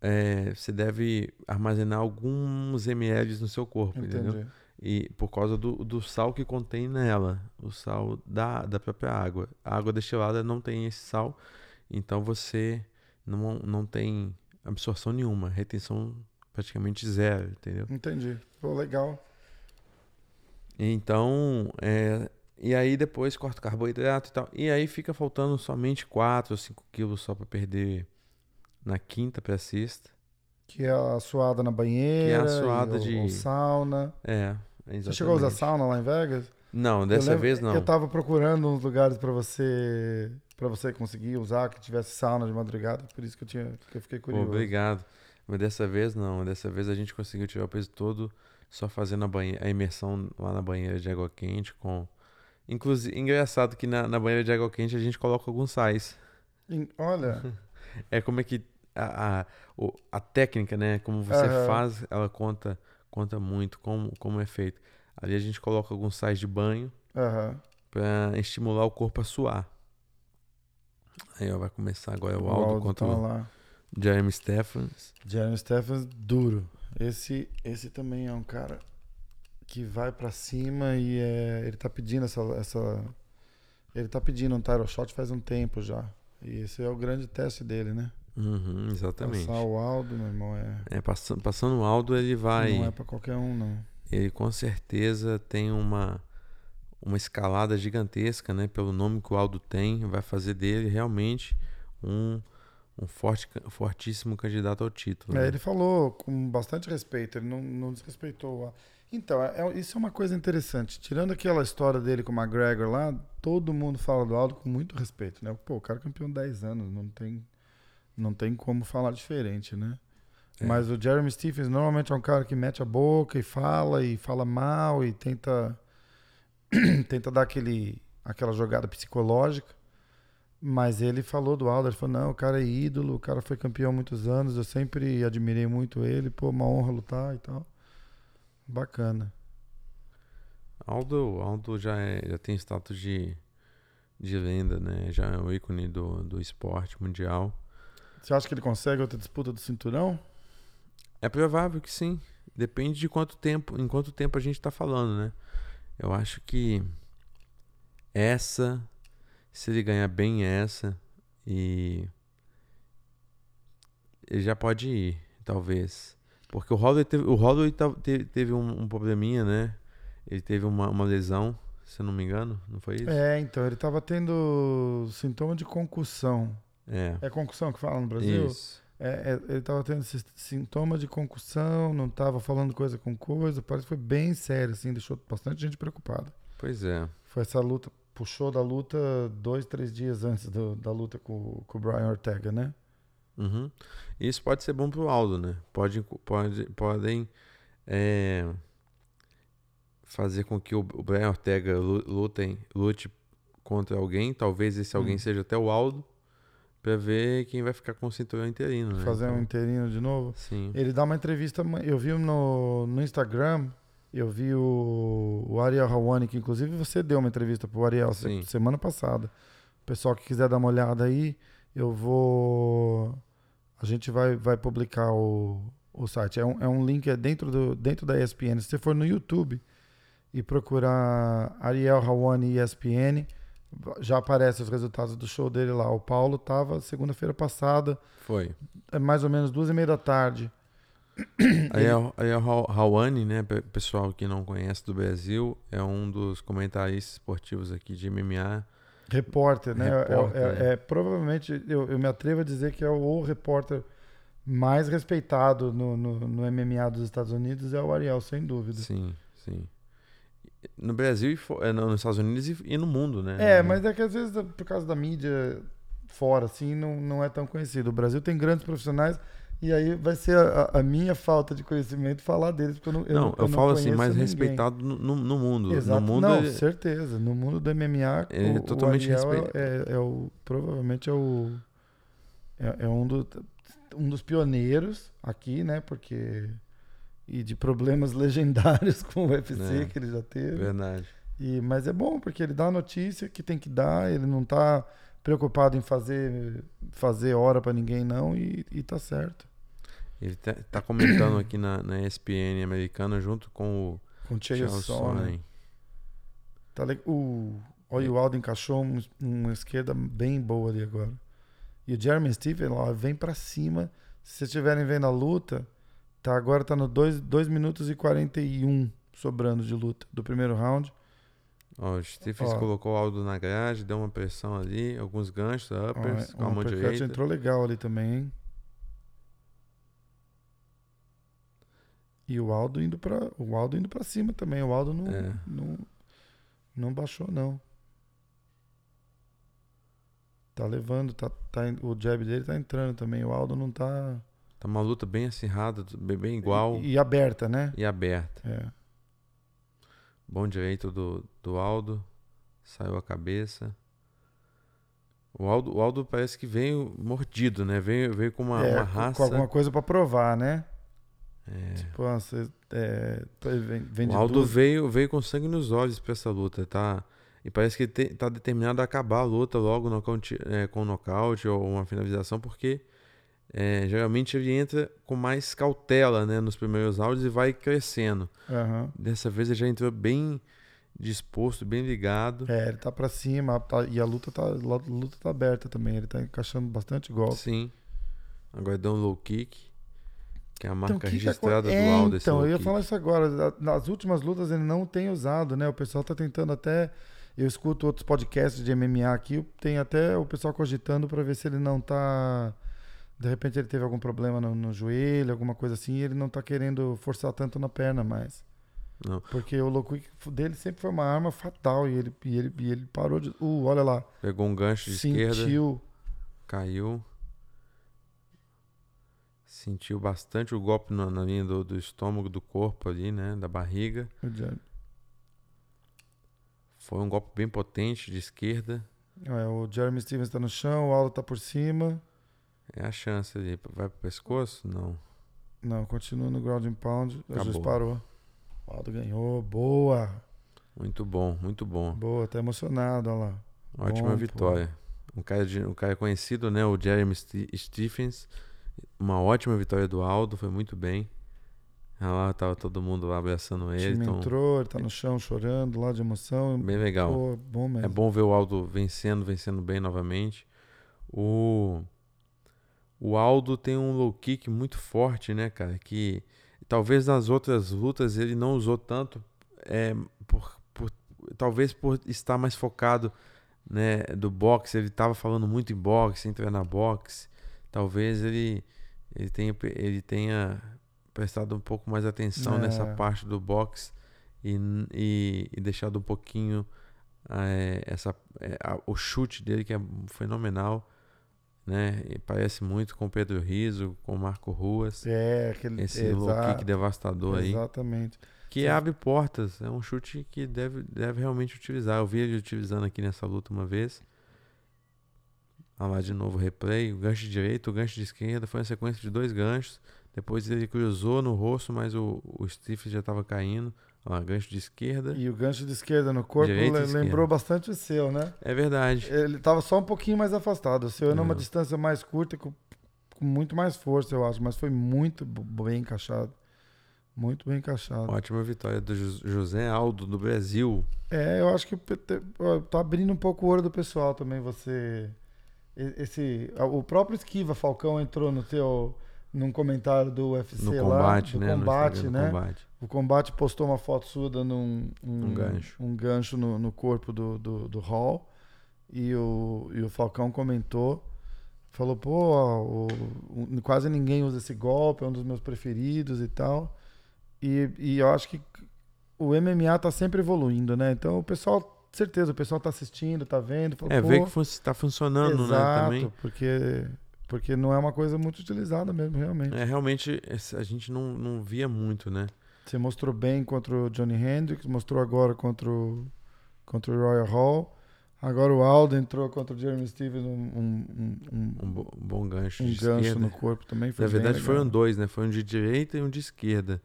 é, você deve armazenar alguns ml no seu corpo, entendeu? Entendi. E por causa do, do sal que contém nela, o sal da, da própria água. A água destilada não tem esse sal, então você não, não tem absorção nenhuma, retenção praticamente zero, entendeu? Entendi. Pô, legal. Então, é, e aí depois corta o carboidrato e tal. E aí fica faltando somente 4 ou 5 quilos só para perder na quinta para sexta. Que é a suada na banheira. suada e o- de- o sauna. É, Você chegou a usar exatamente. sauna lá em Vegas? Não, dessa lembro- vez não. Eu tava procurando uns lugares pra você para você conseguir usar que tivesse sauna de madrugada, por isso que eu tinha que eu fiquei curioso. obrigado. Mas dessa vez não. Dessa vez a gente conseguiu tirar o peso todo só fazendo a, banhe- a imersão lá na banheira de água quente com. Inclusive, engraçado que na, na banheira de água quente a gente coloca alguns sais. Olha, <laughs> É como é que a, a, o- a técnica, né? Como você Aham. faz, ela conta, conta muito como, como é feito. Ali a gente coloca alguns sais de banho aham. para estimular o corpo a suar. Aí ó, vai começar agora o Aldo contra tá o lá. Jeremy Stephens. Jeremy Stephens, duro. Esse, esse também é um cara que vai pra cima e é, ele tá pedindo essa, essa. Ele tá pedindo um title shot faz um tempo já. E esse é o grande teste dele, né? Uhum, exatamente. Passar o Aldo, meu irmão, é. É, passando, passando o Aldo, ele vai. Não é pra qualquer um, não. Ele com certeza tem uma, uma escalada gigantesca, né? Pelo nome que o Aldo tem, vai fazer dele realmente um, um forte, fortíssimo candidato ao título. É, né? ele falou com bastante respeito, ele não, não desrespeitou. A... Então, é- é- isso é uma coisa interessante. Tirando aquela história dele com o McGregor lá, todo mundo fala do Aldo com muito respeito, né? Pô, o cara é campeão 10 anos, não tem, não tem como falar diferente, né? É. Mas o Jeremy Stephens normalmente é um cara que mete a boca e fala, e fala mal, e tenta, <clears throat> tenta dar aquele, aquela jogada psicológica. Mas ele falou do Aldo, ele falou, não, o cara é ídolo, o cara foi campeão há muitos anos, eu sempre admirei muito ele, pô, uma honra lutar e tal. Bacana. Aldo, Aldo já, é, já tem status de, de lenda, né? Já é o ícone do, do esporte mundial. Você acha que ele consegue outra disputa do cinturão? É provável que sim. Depende de quanto tempo, em quanto tempo a gente tá falando, né? Eu acho que essa, se ele ganhar bem essa, e ele já pode ir, talvez. Porque o Holloway teve, o Holloway te- teve um, um probleminha, né? Ele teve uma, uma lesão, se eu não me engano, não foi isso? É, então, ele tava tendo sintoma de concussão. É. É concussão que fala no Brasil? Isso. É, é, ele tava tendo esse sintoma de concussão, não tava falando coisa com coisa, parece que foi bem sério, assim, deixou bastante gente preocupada. Pois é. Foi essa luta, puxou da luta dois, três dias antes do- da luta com, com o Brian Ortega, né? Uhum. Isso pode ser bom pro Aldo, né? Pode, pode, podem é, fazer com que o, o Brian Ortega lu- lutem, lute contra alguém. Talvez esse alguém Hum. seja até o Aldo. Pra ver quem vai ficar com o cinturão interino, né? Fazer um Então, inteirinho de novo. Sim. Ele dá uma entrevista, eu vi no, no Instagram, eu vi o, o Ariel Hawani, que inclusive você deu uma entrevista pro Ariel Sim. semana passada. O pessoal que quiser dar uma olhada aí, eu vou. A gente vai, vai publicar o, o site. É um, é um link é dentro, do, dentro da ESPN. Se você for no YouTube e procurar Ariel Hawani ESPN, já aparecem os resultados do show dele lá. O Paulo tava segunda-feira passada Foi. é mais ou menos duas e meia da tarde. <coughs> Aí, a, aí a Ra- Rawane, né, pe- pessoal que não conhece do Brasil, é um dos comentaristas esportivos aqui de MMA. Repórter, né? É- Repórter, é, né? é- provavelmente, eu, eu me atrevo a dizer que é o, repórter mais respeitado no, no, no MMA dos Estados Unidos é o Ariel, sem dúvida. Sim, sim. No Brasil, e é, no- nos Estados Unidos e, e no mundo, né? É, mas é que às vezes, por causa da mídia fora, assim, não, não é tão conhecido. O Brasil tem grandes profissionais e aí vai ser a, a minha falta de conhecimento falar deles, porque eu não eu Não, eu, não falo assim, mais ninguém. respeitado no, no- mundo. Exato. No mundo, não, ele- certeza. No mundo do MMA, Ele é o, totalmente o Ariel respe- é, é, é o provavelmente é o é, é um, do, um dos pioneiros aqui, né? Porque e de problemas <laughs> legendários com o UFC É. que ele já teve. verdade. E, mas é bom porque ele dá a notícia que tem que dar, ele não tá preocupado em fazer fazer hora pra ninguém não e, e tá certo. Ele tá, tá comentando aqui na, na ESPN americana junto com o Com o Charles Sonnen. Tá le- o olha, o Aldo encaixou um- uma esquerda bem boa ali agora. E o Jeremy Steven, ó, vem pra cima. Se vocês estiverem vendo a luta, tá agora tá no 2 minutos e 41 sobrando de luta do primeiro round. Ó, o Stephens Ó. colocou o Aldo na grade, deu uma pressão ali, alguns ganchos, Ó, uppers, com a mão direita. entrou legal ali também, hein? E o Aldo indo para o Aldo indo para cima também. O Aldo não, É. não não baixou não. Tá levando, tá, tá o jab dele tá entrando também. O Aldo não tá Tá uma luta bem acirrada, bem, igual e, e aberta, né? e aberta. É. Bom direito do, do Aldo. Saiu a cabeça. O Aldo, o Aldo parece que veio mordido, né? Veio, veio com uma, É, uma com- raça. com alguma coisa para provar, né? É. Tipo, ah, você, é, vem, vem O Aldo duas- veio, veio com sangue nos olhos pra essa luta, tá? E parece que te- tá determinado a acabar a luta logo nocaute- é, com um nocaute ou uma finalização, porque é, geralmente ele entra com mais cautela né, nos primeiros rounds e vai crescendo. Aham. Dessa vez ele já entrou bem disposto, bem ligado. É, ele tá pra cima tá- e a luta tá, a luta tá aberta também. Ele tá encaixando bastante golpe. Sim. Agora deu um low kick, que é a Então, marca o que que registrada aco- do é, Aldo. esse Então, eu ia falar isso agora. Na- Nas últimas lutas ele não tem usado, né? O pessoal tá tentando até. Eu escuto outros podcasts de MMA aqui, tem até o pessoal cogitando pra ver se ele não tá. De repente ele teve algum problema no, no joelho, alguma coisa assim, e ele não tá querendo forçar tanto na perna mais. Não. Porque o kick dele sempre foi uma arma fatal e ele, e ele, e ele parou de. Uh, olha lá. Pegou um gancho de esquerda. Sentiu. Caiu. Sentiu bastante o golpe na, na linha do, do estômago, do corpo ali, né? Da barriga. o. Foi um golpe bem potente de esquerda. É, o Jeremy Stevens tá no chão, o Aldo tá por cima. É a chance ali. Vai pro pescoço? Não. Não, continua no ground and pound. O juiz parou. O Aldo ganhou. Boa. Muito bom, muito bom. Boa, tá emocionado, olha lá. Ótima Bom, vitória. Um cara, de, um cara conhecido, né? O Jeremy Ste- Stephens. Uma ótima vitória do Aldo, foi muito bem. Lá tava todo mundo lá abraçando O ele. time Então, entrou, ele tá no chão chorando lá de emoção. bem legal. Pô, bom mesmo. É bom ver o Aldo vencendo, vencendo bem novamente. O, o Aldo tem um low kick muito forte, né, cara? Que talvez nas outras lutas ele não usou tanto, é, por, por- talvez por estar mais focado né, do boxe. Ele estava falando muito em boxe, em treinar boxe. Talvez ele, ele, tenha, ele tenha prestado um pouco mais atenção É. nessa parte do boxe e, e, e deixado um pouquinho é, essa, é, a- o chute dele que é fenomenal, né? E parece muito com Pedro Riso, com Marco Ruas. É, aquele. Esse low exa- kick devastador aí, Exatamente. que abre portas. É um chute que deve, deve realmente utilizar. Eu vi ele utilizando aqui nessa luta uma vez. Olha lá de novo o replay. O gancho de direita, o gancho de esquerda. Foi uma sequência de dois ganchos. Depois ele cruzou no rosto, mas o, o Steve já estava caindo. Olha lá, gancho de esquerda. E o gancho de esquerda no corpo Direita e le- esquerda. lembrou bastante o seu, né? É verdade. Ele tava só um pouquinho mais afastado. O seu é numa É. distância mais curta, com, com muito mais força, eu acho. Mas foi muito bem encaixado. Muito bem encaixado. Ótima vitória do Jos- José Aldo do Brasil. É, eu acho que tá abrindo um pouco o olho do pessoal também. Você. Esse, o próprio Esquiva Falcão entrou no teu, num comentário do UFC No lá, combate, do né? No combate, do né? combate. O combate postou uma foto sua dando um, Um gancho. um gancho no, no corpo do, do, do Hall. E o, e o Falcão comentou. Falou, pô, o- o- quase ninguém usa esse golpe, é um dos meus preferidos e tal. E, e eu acho que o MMA tá sempre evoluindo, né? Então o pessoal, certeza, o pessoal tá assistindo, tá vendo. Falou, É, ver que fun tá funcionando, né? exato, Também. Porque, porque não é uma coisa muito utilizada mesmo, realmente. É, realmente, a gente não, não via muito, né? Você mostrou bem contra o Johnny Hendricks, mostrou agora contra o, contra o Royal Hall. Agora o Aldo entrou contra o Jeremy Stevens, um, um, um, Um, bo- bom gancho um gancho esquerda. no corpo também. Foi Na verdade, legal. foram dois, né? Foi um de direita e um de esquerda.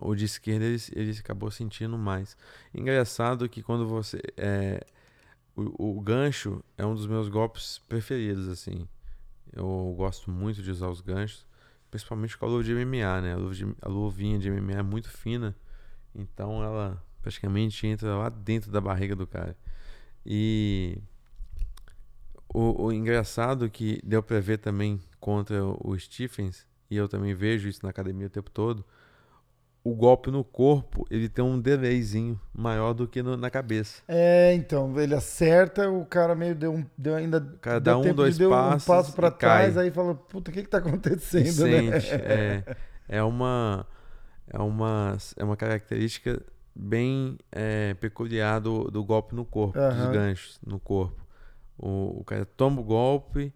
O de esquerda ele, ele acabou sentindo mais. Engraçado que quando você. É, o, o gancho é um dos meus golpes preferidos, assim. Eu gosto muito de usar os ganchos, principalmente com a luva de MMA, né? A, luva de- a luvinha de MMA é muito fina, então ela praticamente entra lá dentro da barriga do cara. E o, o engraçado que deu pra ver também contra o Stephens, e eu também vejo isso na academia o tempo todo, o golpe no corpo, ele tem um delayzinho maior do que no- na cabeça. É, então, ele acerta, o cara meio deu, um, deu ainda. cara deu dá um, dois de passos um passo pra e cai. trás, aí fala, puta, o que que tá acontecendo, né? sente. É, <laughs> é uma é uma é uma característica bem é, peculiar do, do golpe no corpo, dos Aham. ganchos no corpo. O, o cara toma o golpe,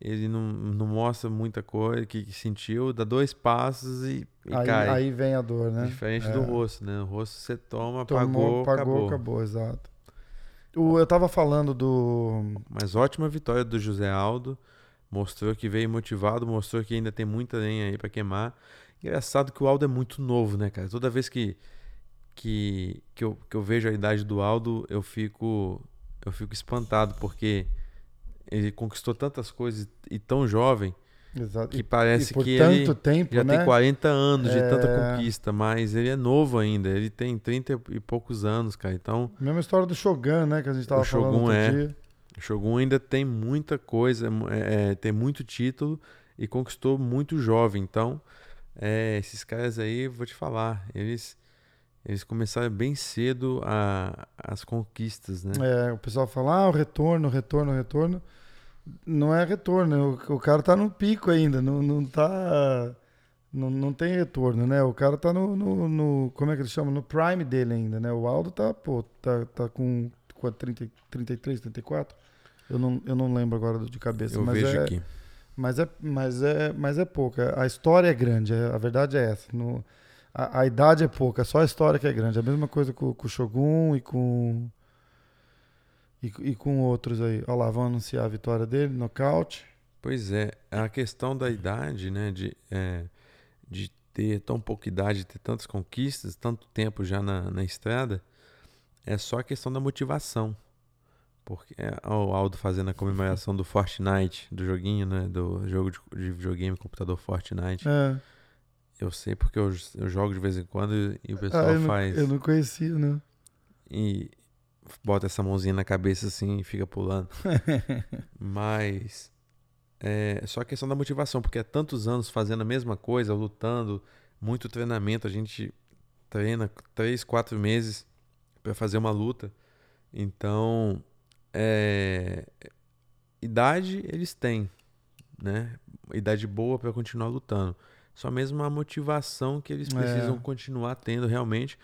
ele não, não mostra muita coisa que, que sentiu, dá dois passos e, e Aí, cai. aí vem a dor, né? Diferente É. do rosto, né? O rosto você toma, Tomou, apagou, pagou, acabou. acabou, exato. O, eu tava falando do. Mas ótima vitória do José Aldo. Mostrou que veio motivado, mostrou que ainda tem muita lenha aí pra queimar. Engraçado que o Aldo é muito novo, né, cara? Toda vez que, que, que, eu, que eu vejo a idade do Aldo, eu fico, eu fico espantado, porque ele conquistou tantas coisas e tão jovem Exato. que parece que tanto ele tempo, já né? tem 40 anos de tanta É. conquista, mas ele é novo ainda. Ele tem 30 e poucos anos, cara. Então, Mesma história do Shogun, né? Que a gente tava O falando Shogun outro é. dia. O Shogun ainda tem muita coisa, é, é, tem muito título e conquistou muito jovem. Então, é, esses caras aí, vou te falar, eles, eles começaram bem cedo a, as conquistas, né? É, o pessoal fala, ah, o retorno, retorno, retorno. Não é retorno, o, o cara tá no pico ainda, não, não tá. Não, não tem retorno, né? O cara tá no, no, no- Como é que eles chamam? No prime dele ainda, né? O Aldo tá, pô, tá, tá com, com 30, 33, 34. Eu não, eu não lembro agora de cabeça, Eu mas vejo é, aqui. Mas é, mas é, mas é pouca. A história é grande, é- a verdade é essa. No- a, a idade é pouca, só a história que é grande. A mesma coisa com, com o Shogun e com. E, e com outros aí. Olha lá, vão anunciar a vitória dele, nocaute. Pois é, a questão da idade, né? De, é, de ter tão pouca idade, ter tantas conquistas, tanto tempo já na, na estrada, é só a questão da motivação. Porque é, ó, o Aldo fazendo a comemoração do Fortnite, do joguinho, né? Do jogo de, de videogame, computador Fortnite. É. Eu sei porque eu, eu jogo de vez em quando e, e o pessoal Ah, eu, não, faz. eu não conhecia, né? E bota essa mãozinha na cabeça assim e fica pulando. <laughs> Mas é só a questão da motivação, porque é tantos anos fazendo a mesma coisa, lutando, muito treinamento. A gente treina três, quatro meses para fazer uma luta. Então, é, idade eles têm, né? Idade boa para continuar lutando. Só mesmo a motivação que eles É. precisam continuar tendo realmente,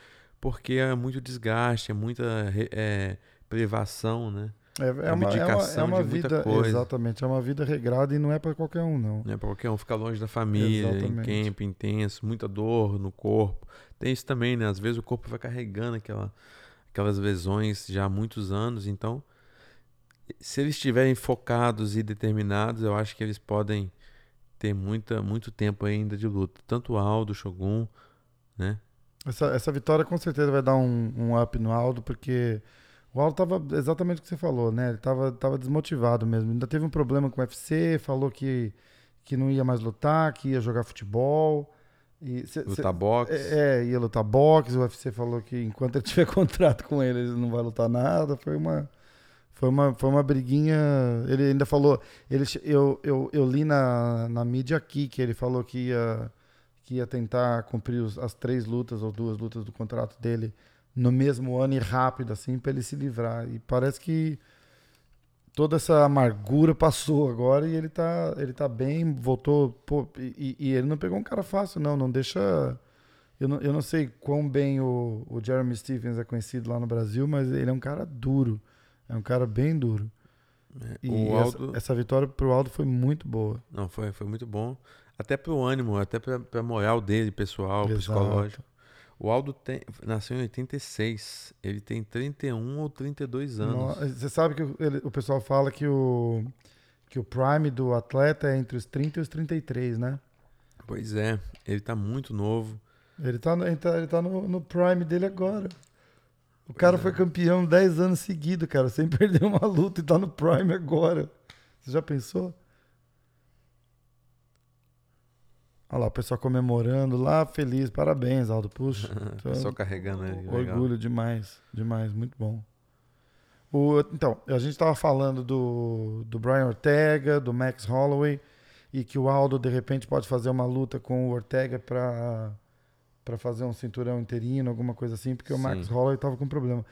porque é muito desgaste, é muita é, privação, né? É, é uma, é uma, é uma vida. coisa. Exatamente, é uma vida regrada e não é pra qualquer um, não. Não é pra qualquer um ficar longe da família, Exatamente. em camp intenso, muita dor no corpo. Tem isso também, né? Às vezes o corpo vai carregando aquela, aquelas lesões já há muitos anos. Então, se eles estiverem focados e determinados, eu acho que eles podem ter muita, muito tempo ainda de luta. Tanto o Aldo, o Shogun, né? Essa, essa vitória com certeza vai dar um, um up no Aldo, porque o Aldo tava exatamente o que você falou, né? Ele tava, tava desmotivado mesmo. Ainda teve um problema com o UFC, falou que, que não ia mais lutar, que ia jogar futebol. E cê- cê- Lutar boxe. é, é, ia lutar boxe. O UFC falou que enquanto ele <laughs> tiver contrato com ele, ele não vai lutar nada. Foi uma, Foi uma, foi uma briguinha. Ele ainda falou. Ele, eu, eu, eu li na, na mídia aqui que ele falou que ia, que ia tentar cumprir os, as três lutas ou duas lutas do contrato dele no mesmo ano e rápido, assim, para ele se livrar. E parece que toda essa amargura passou agora e ele tá, ele tá bem, voltou. Pô, e, e, ele não pegou um cara fácil, não. Não deixa. Eu não, eu não sei quão bem o, o Jeremy Stevens é conhecido lá no Brasil, mas ele é um cara duro. É um cara bem duro. É, e Aldo... essa, essa, vitória pro Aldo foi muito boa. Não, foi, foi muito bom. Até pro ânimo, até pra, pra moral dele, pessoal, Exato. psicológico. O Aldo tem, nasceu em 86. Ele tem 31 ou 32 anos. Você sabe que ele, o pessoal fala que o, que o prime do atleta é entre os 30 e os 33, né? Pois é. Ele tá muito novo. Ele tá, ele tá, ele tá no, no prime dele agora. O cara é. foi campeão 10 anos seguidos, cara, sem <laughs> perder uma luta e tá no Prime agora. Você já pensou? Olha lá, o pessoal comemorando lá, feliz, parabéns, Aldo. Puxa. <laughs> o pessoal carregando ele. Orgulho legal. demais, demais, muito bom. O, então, a gente estava falando do, do Brian Ortega, do Max Holloway, e que o Aldo, de repente, pode fazer uma luta com o Ortega para para fazer um cinturão interino, alguma coisa assim, porque Sim. o Max Holloway estava com problema.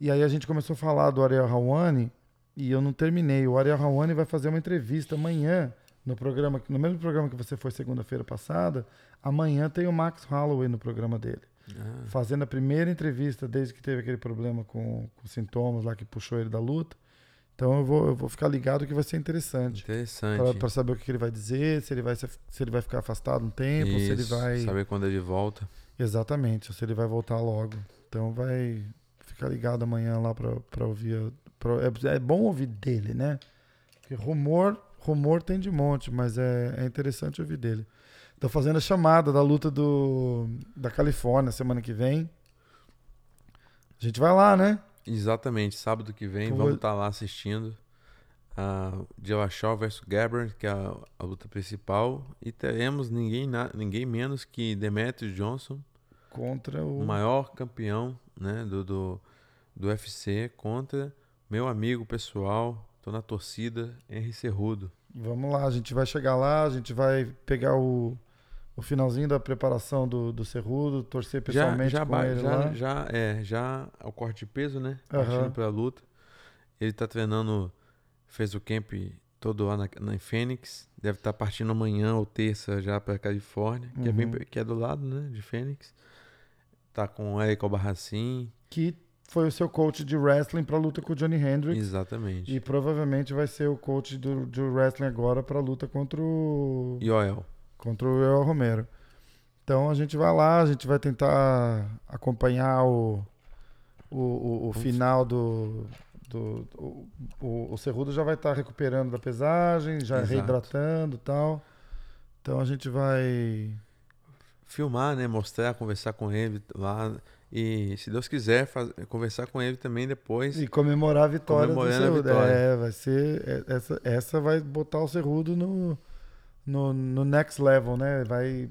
E aí a gente começou a falar do Ariel Hawani e eu não terminei. O Ariel Hawani vai fazer uma entrevista amanhã no programa, no mesmo programa que você foi segunda-feira passada. Amanhã tem o Max Holloway no programa dele. Ah. Fazendo a primeira entrevista desde que teve aquele problema com, com sintomas lá que puxou ele da luta. Então eu vou, eu vou ficar ligado que vai ser interessante. Interessante. Para saber o que ele vai dizer, se ele vai, se ele vai ficar afastado um tempo, Isso, se ele vai. Saber quando ele volta. Exatamente, se ele vai voltar logo. Então vai ficar ligado amanhã lá para ouvir. Pra, é, é, bom ouvir dele, né? Porque rumor, rumor tem de monte, mas é, é interessante ouvir dele. Tô fazendo a chamada da luta do, da Califórnia semana que vem. A gente vai lá, né? Exatamente, sábado que vem, vamos estar tá lá assistindo a Dillashaw versus Gabbard, que é a, a, luta principal, e teremos ninguém, ninguém menos que Demetrius Johnson contra o maior campeão, né, do, do, do UFC contra meu amigo pessoal, tô na torcida, Henry Cerrudo. Vamos lá, a gente vai chegar lá, a gente vai pegar o o finalzinho da preparação do, do Cerrudo, torcer pessoalmente já, já, com ele já, lá. Já, é, já o corte de peso, né? Partindo uhum. pra luta. Ele tá treinando, fez o camp todo lá na, na Fênix. Deve estar tá partindo amanhã ou terça já pra Califórnia, que, uhum. é bem, uhum. que é do lado, né? De Fênix. Tá com o Eric Albarracin. Que foi o seu coach de wrestling pra luta com o Johnny Hendricks. Exatamente. E provavelmente vai ser o coach do, de wrestling agora pra luta contra o... Yoel contra o El Romero. Então a gente vai lá, a gente vai tentar acompanhar o, o, o, o final do. do, do o, o Cerrudo já vai estar recuperando da pesagem, já Exato. reidratando e tal. Então a gente vai. Filmar, né? Mostrar, conversar com ele lá. E se Deus quiser, faz, conversar com ele também depois. E comemorar a vitória do Cerrudo. É, vai ser. É, essa, essa vai botar o Cerrudo no, no, no next level, né? Vai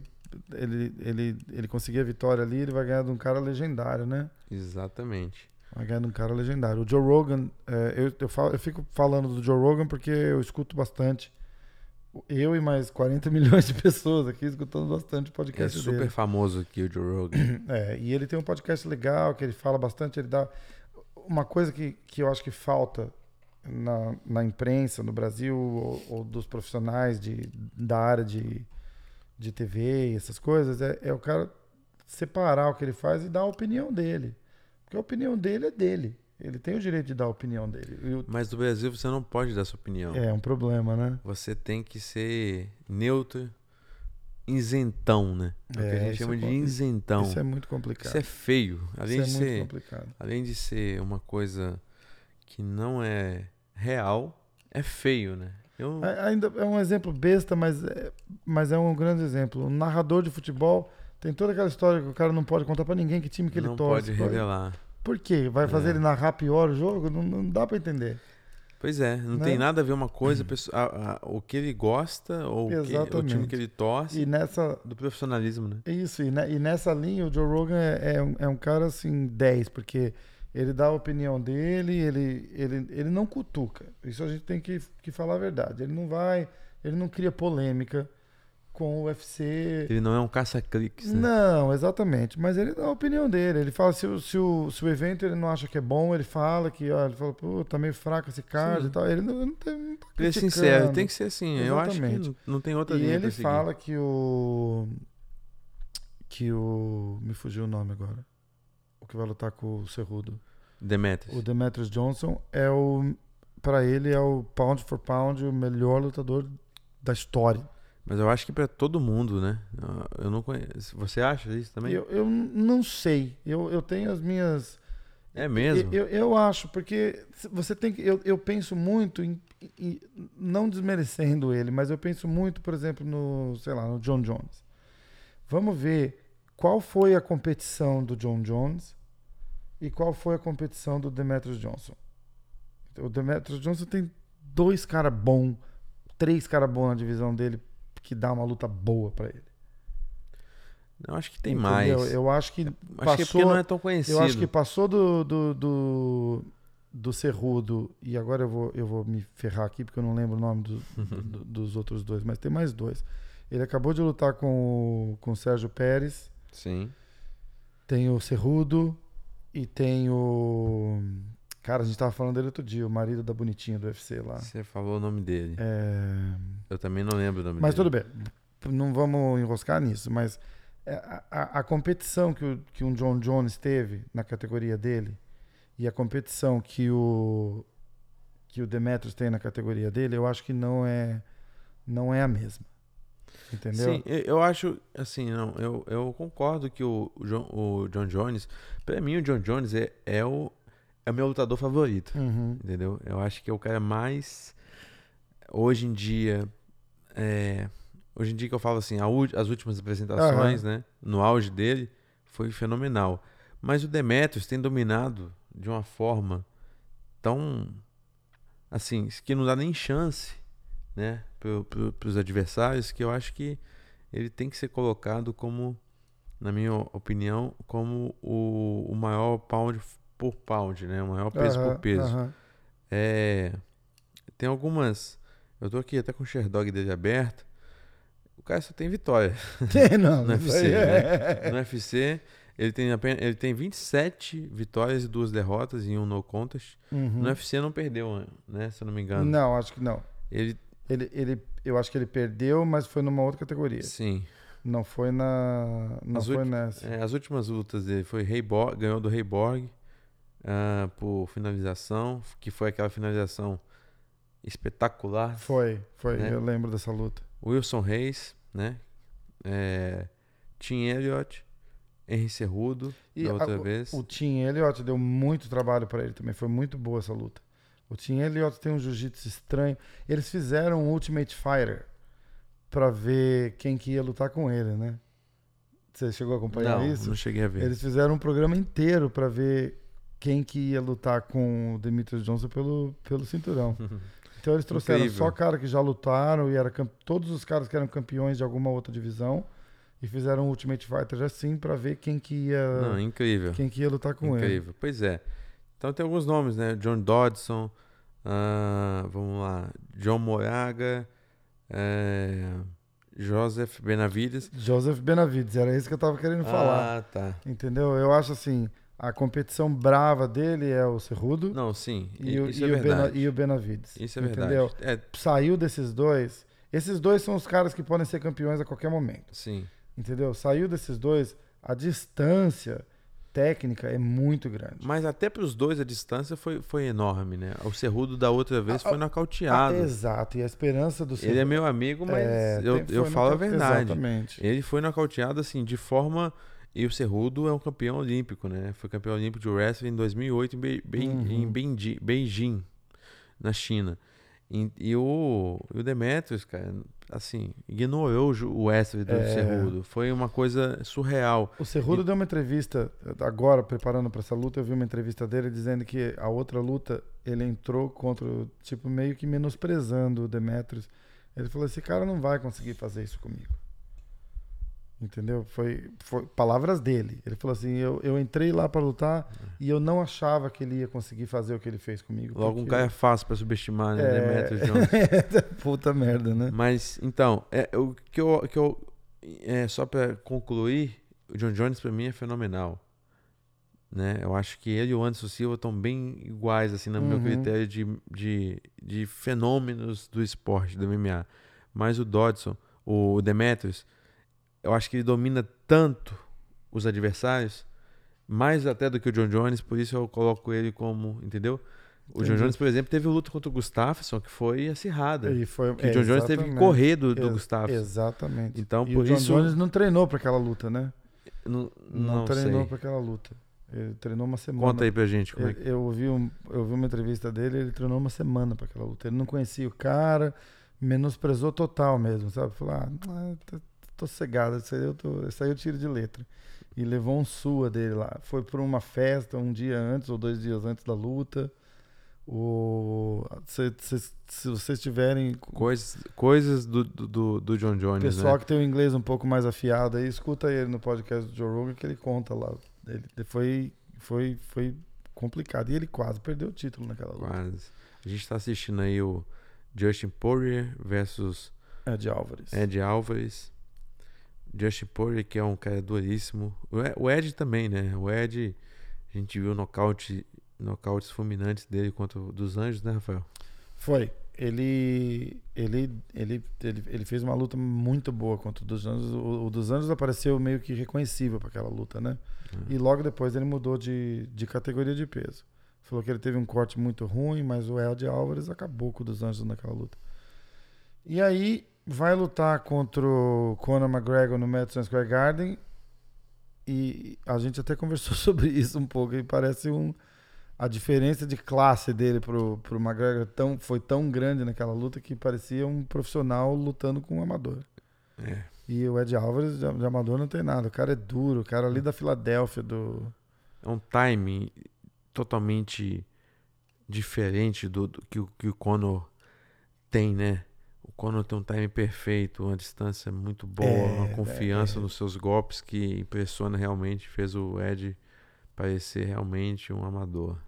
ele, ele, ele conseguir a vitória ali, ele vai ganhar de um cara legendário, né? Exatamente. Vai ganhar de um cara legendário. O Joe Rogan, é, eu, eu, falo, eu fico falando do Joe Rogan porque eu escuto bastante. Eu e mais 40 <laughs> milhões de pessoas aqui escutando bastante o podcast é super dele. famoso aqui o Joe Rogan. <clears throat> É, e ele tem um podcast legal que ele fala bastante, ele dá uma coisa que, que eu acho que falta na, na imprensa no Brasil ou, ou, dos profissionais de, da área de, de TV e essas coisas é, é o cara separar o que ele faz e dar a opinião dele. Porque a opinião dele é dele. Ele tem o direito de dar a opinião dele. Eu... Mas no Brasil você não pode dar sua opinião. É um problema, né? Você tem que ser neutro, isentão, né? É o que a gente chama é de isentão. Isso é muito complicado. Isso é feio. Além isso de é ser, complicado. Além de ser uma coisa que não é real é feio, né? Eu... Ainda é um exemplo besta, mas é, mas é um grande exemplo. Um narrador de futebol tem toda aquela história que o cara não pode contar para ninguém que time que ele não torce. Não pode revelar. Por quê? Vai fazer é. ele narrar pior o jogo? Não, não dá para entender. Pois é, não né? tem nada a ver uma coisa, <clears throat> a, a, o que ele gosta ou que, o time que ele torce e nessa, do profissionalismo, né? Isso, e, ne, e nessa linha o Joe Rogan é, é, um, é um cara assim 10, porque Ele dá a opinião dele, ele, ele, ele não cutuca. Isso a gente tem que, que falar a verdade. Ele não vai, ele não cria polêmica com o UFC. Ele não é um caça-cliques, né? Não, exatamente. Mas ele dá a opinião dele. Ele fala se o, se o, se o evento ele não acha que é bom, ele fala que, ó, ele fala, pô, tá meio fraco esse card Sim. e tal. Ele não, não, tem, não tá Ele é sincero, tem que ser assim. Eu acho que Exatamente. não, tem outra E ele fala que o. Que o. Me fugiu o nome agora. O que vai lutar com o Cerrudo. Demetrius. O Demetrius Johnson é o. Pra ele é o pound for pound o melhor lutador da história. Mas eu acho que pra todo mundo, né? Eu não conheço. Você acha isso também? Eu, eu não sei. Eu, eu tenho as minhas. É mesmo? Eu, eu acho, porque você tem que. Eu, eu penso muito em, em- Não desmerecendo ele, mas eu penso muito, por exemplo, no. Sei lá, no John Jones. Vamos ver qual foi a competição do John Jones e qual foi a competição do Demetrius Johnson. O Demetrius Johnson tem dois caras bons, três caras bons na divisão dele que dá uma luta boa pra ele. Eu acho que tem Entendeu? mais. Eu acho que Acho que é passou- não é tão conhecido. eu acho que passou do, do, do, do Cerrudo, e agora eu vou, eu vou me ferrar aqui porque eu não lembro o nome do- <laughs> do- dos outros dois, mas tem mais dois. Ele acabou de lutar com, o- com o Sérgio Pérez, Sim. tem o Cerrudo e tem o. Cara, a gente tava falando dele outro dia, o marido da bonitinha do UFC lá. Você falou o nome dele. É, Eu também não lembro o nome Mas dele. tudo bem, não vamos enroscar nisso, mas é, a, a- a competição que, o, que um John Jones teve na categoria dele e a competição que o que o Demetrius tem na categoria dele, eu acho que não é não é a mesma. Entendeu? Sim, eu- acho, assim, não, eu, eu concordo que o, o John, o John Jones, pra mim o John Jones é, é, o, é o meu lutador favorito, Uhum. entendeu? Eu acho que é o cara mais, hoje em dia, é, hoje em dia que eu falo assim, as últimas apresentações, né, no auge dele, foi fenomenal. Mas o Demetrius tem dominado de uma forma tão, assim, que não dá nem chance, né, pro, pro, pros adversários, que eu acho que ele tem que ser colocado como, na minha opinião, como o, o maior pound por pound, né, o maior peso por peso. É, tem algumas. Eu tô aqui até com o Sherdog dele aberto. O cara só tem vitória. não, <laughs> No UFC, né? é- No UFC, ele tem, apenas, ele tem 27 vitórias e duas derrotas em um no contest. Uhum. No UFC não perdeu, né? Se eu não me engano. Não, acho que não. Ele, Ele, ele, eu acho que ele perdeu, mas foi numa outra categoria. sim. Não foi na. Não As foi nessa. É, as últimas lutas dele foi Rei Borg, ganhou do Rei Borg ah, por finalização, que foi aquela finalização espetacular. Foi, foi. né? Eu lembro dessa luta. Wilson Reis, né? É, Tim Elliott, Henry Cerrudo, E da outra a- vez. O Tim Elliott deu muito trabalho pra ele também. Foi muito boa essa luta. O Tim Elliott tem um jiu-jitsu estranho. Eles fizeram um Ultimate Fighter pra ver quem que ia lutar com ele, né? Você chegou a acompanhar não, isso? não cheguei a ver. Eles fizeram um programa inteiro pra ver quem que ia lutar com o Demetrius Johnson pelo, pelo cinturão. <laughs> Então eles trouxeram Incrível. só cara que já lutaram e era todos os caras que eram campeões de alguma outra divisão e fizeram um Ultimate Fighter assim pra ver quem que ia Não, incrível. quem que ia lutar com ele. incrível. Pois é. Então tem alguns nomes, né? John Dodson, ah, vamos lá, John Moraga, é, Joseph Benavides. Joseph Benavides, era isso que eu tava querendo falar. Ah, tá. Entendeu? Eu acho assim, a competição brava dele é o Cerrudo Não, sim. e, o, e é o Bena- verdade. e o Benavides. Isso é verdade. Entendeu? É, Saiu desses dois. Esses dois são os caras que podem ser campeões a qualquer momento. sim. Entendeu? Saiu desses dois, a distância técnica é muito grande. Mas até para os dois a distância foi, foi enorme, né? O Cerrudo da outra vez Ah, foi nocauteado. exato, e a esperança do Ele é meu amigo, mas É, eu, eu falo a verdade. Exatamente. Ele foi nocauteado assim de forma e o Cerrudo é um campeão olímpico, né? Foi campeão olímpico de wrestling em 2008 em, Be- Be- Uhum. em Beiji- Beijing, na China. E, e o, e o Demetrius, cara, assim, ignorou o wrestling do É. Cerrudo. Foi uma coisa surreal. O Cerrudo deu uma entrevista, agora preparando para essa luta, eu vi uma entrevista dele dizendo que a outra luta ele entrou contra, o- tipo, meio que menosprezando o Demetrius. Ele falou: esse cara não vai conseguir fazer isso comigo. Entendeu? Foi, foi palavras dele. Ele falou assim: eu, eu entrei lá para lutar e eu não achava que ele ia conseguir fazer o que ele fez comigo. Logo, um cara é fácil para subestimar, né? É... Demetrius Jones. <laughs> Puta merda, né? Mas, então, é, o que eu. Que eu é, só para concluir, o John Jones para mim é fenomenal. Né? Eu acho que ele e o Anderson Silva estão bem iguais, assim, no uhum. meu critério de, de, de fenômenos do esporte, do MMA. Mas o Dodson, o Demetrius eu acho que ele domina tanto os adversários, mais até do que o John Jones, por isso eu coloco ele como, entendeu? O Entendi. John Jones, por exemplo, teve luta contra o Gustafsson que foi acirrada. E foi, que o John Jones teve que correr do, do Gustafsson. Exatamente. Então, e por o John isso... Jones não treinou para aquela luta, né? Não, não, não treinou para aquela luta. Ele treinou uma semana. Conta aí pra gente como ele, é que... eu, ouvi um, eu ouvi uma entrevista dele, ele treinou uma semana para aquela luta. Ele não conhecia o cara, menosprezou total mesmo, sabe? Falou, ah, tá tô cegado, isso aí eu, tô, isso aí eu tiro de letra. E levou um sua dele lá. Foi para uma festa um dia antes ou dois dias antes da luta. O, se, se, se vocês tiverem. Coisas, coisas do, do, do John Jones. Pessoal né? que tem o inglês um pouco mais afiado aí, escuta ele no podcast do Joe Rogan que ele conta lá. Ele, foi, foi, foi complicado. E ele quase perdeu o título naquela luta. Quase. A gente está assistindo aí o Justin Poirier versus Ed Álvares. Ed Álvares. Justin Poirier, que é um cara duríssimo. O Ed também, né? O Ed, a gente viu nocaute, nocautes fulminantes dele contra o dos Anjos, né, Rafael? Foi. Ele, ele, ele, ele, ele fez uma luta muito boa contra o dos Anjos. O, o dos Anjos apareceu meio que reconhecível para aquela luta, né? Uhum. E logo depois ele mudou de, de categoria de peso. Falou que ele teve um corte muito ruim, mas o Ed Álvares acabou com o dos Anjos naquela luta. E aí vai lutar contra o Conor McGregor no Madison Square Garden. E a gente até <laughs> conversou sobre isso um pouco. E parece um. A diferença de classe dele pro, pro McGregor tão, foi tão grande naquela luta que parecia um profissional lutando com um amador. É. E o Ed Álvares de, de amador não tem nada. O cara é duro, o cara ali da Filadélfia do. É um timing totalmente diferente do, do que, que o Conor tem, né? O Conor tem um time perfeito, uma distância muito boa, é, uma confiança é, nos seus golpes que impressiona realmente, fez o Ed parecer realmente um amador.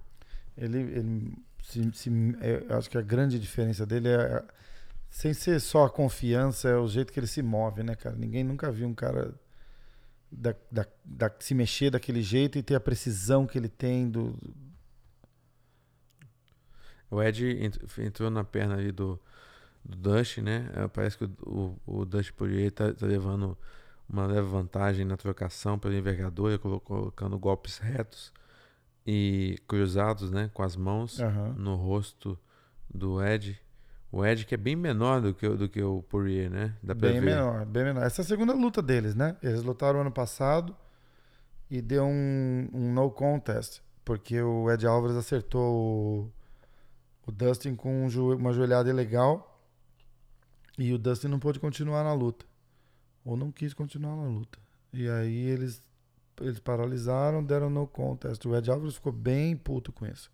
Ele, ele se, se, é, eu acho que a grande diferença dele é, sem ser só a confiança, é o jeito que ele se move, né, cara? Ninguém nunca viu um cara da, da, da, se mexer daquele jeito e ter a precisão que ele tem do. O Ed entrou na perna ali do, do Dust, né? É, parece que o, o, o Dust Poirier tá, tá, levando uma leve vantagem na trocação pela envergadura, colocando golpes retos e cruzados, né? Com as mãos uhum. no rosto do Ed. O Ed que é bem menor do que, do que o Poirier, né? Dá bem ver. menor, bem menor. Essa é a segunda luta deles, né? Eles lutaram ano passado e deu um, um no contest, porque o Ed Alvarez acertou o, o Dustin com um uma joelhada ilegal e o Dustin não pôde continuar na luta. Ou não quis continuar na luta. E aí eles, eles paralisaram, deram no contest. O Ed Alvarez ficou bem puto com isso.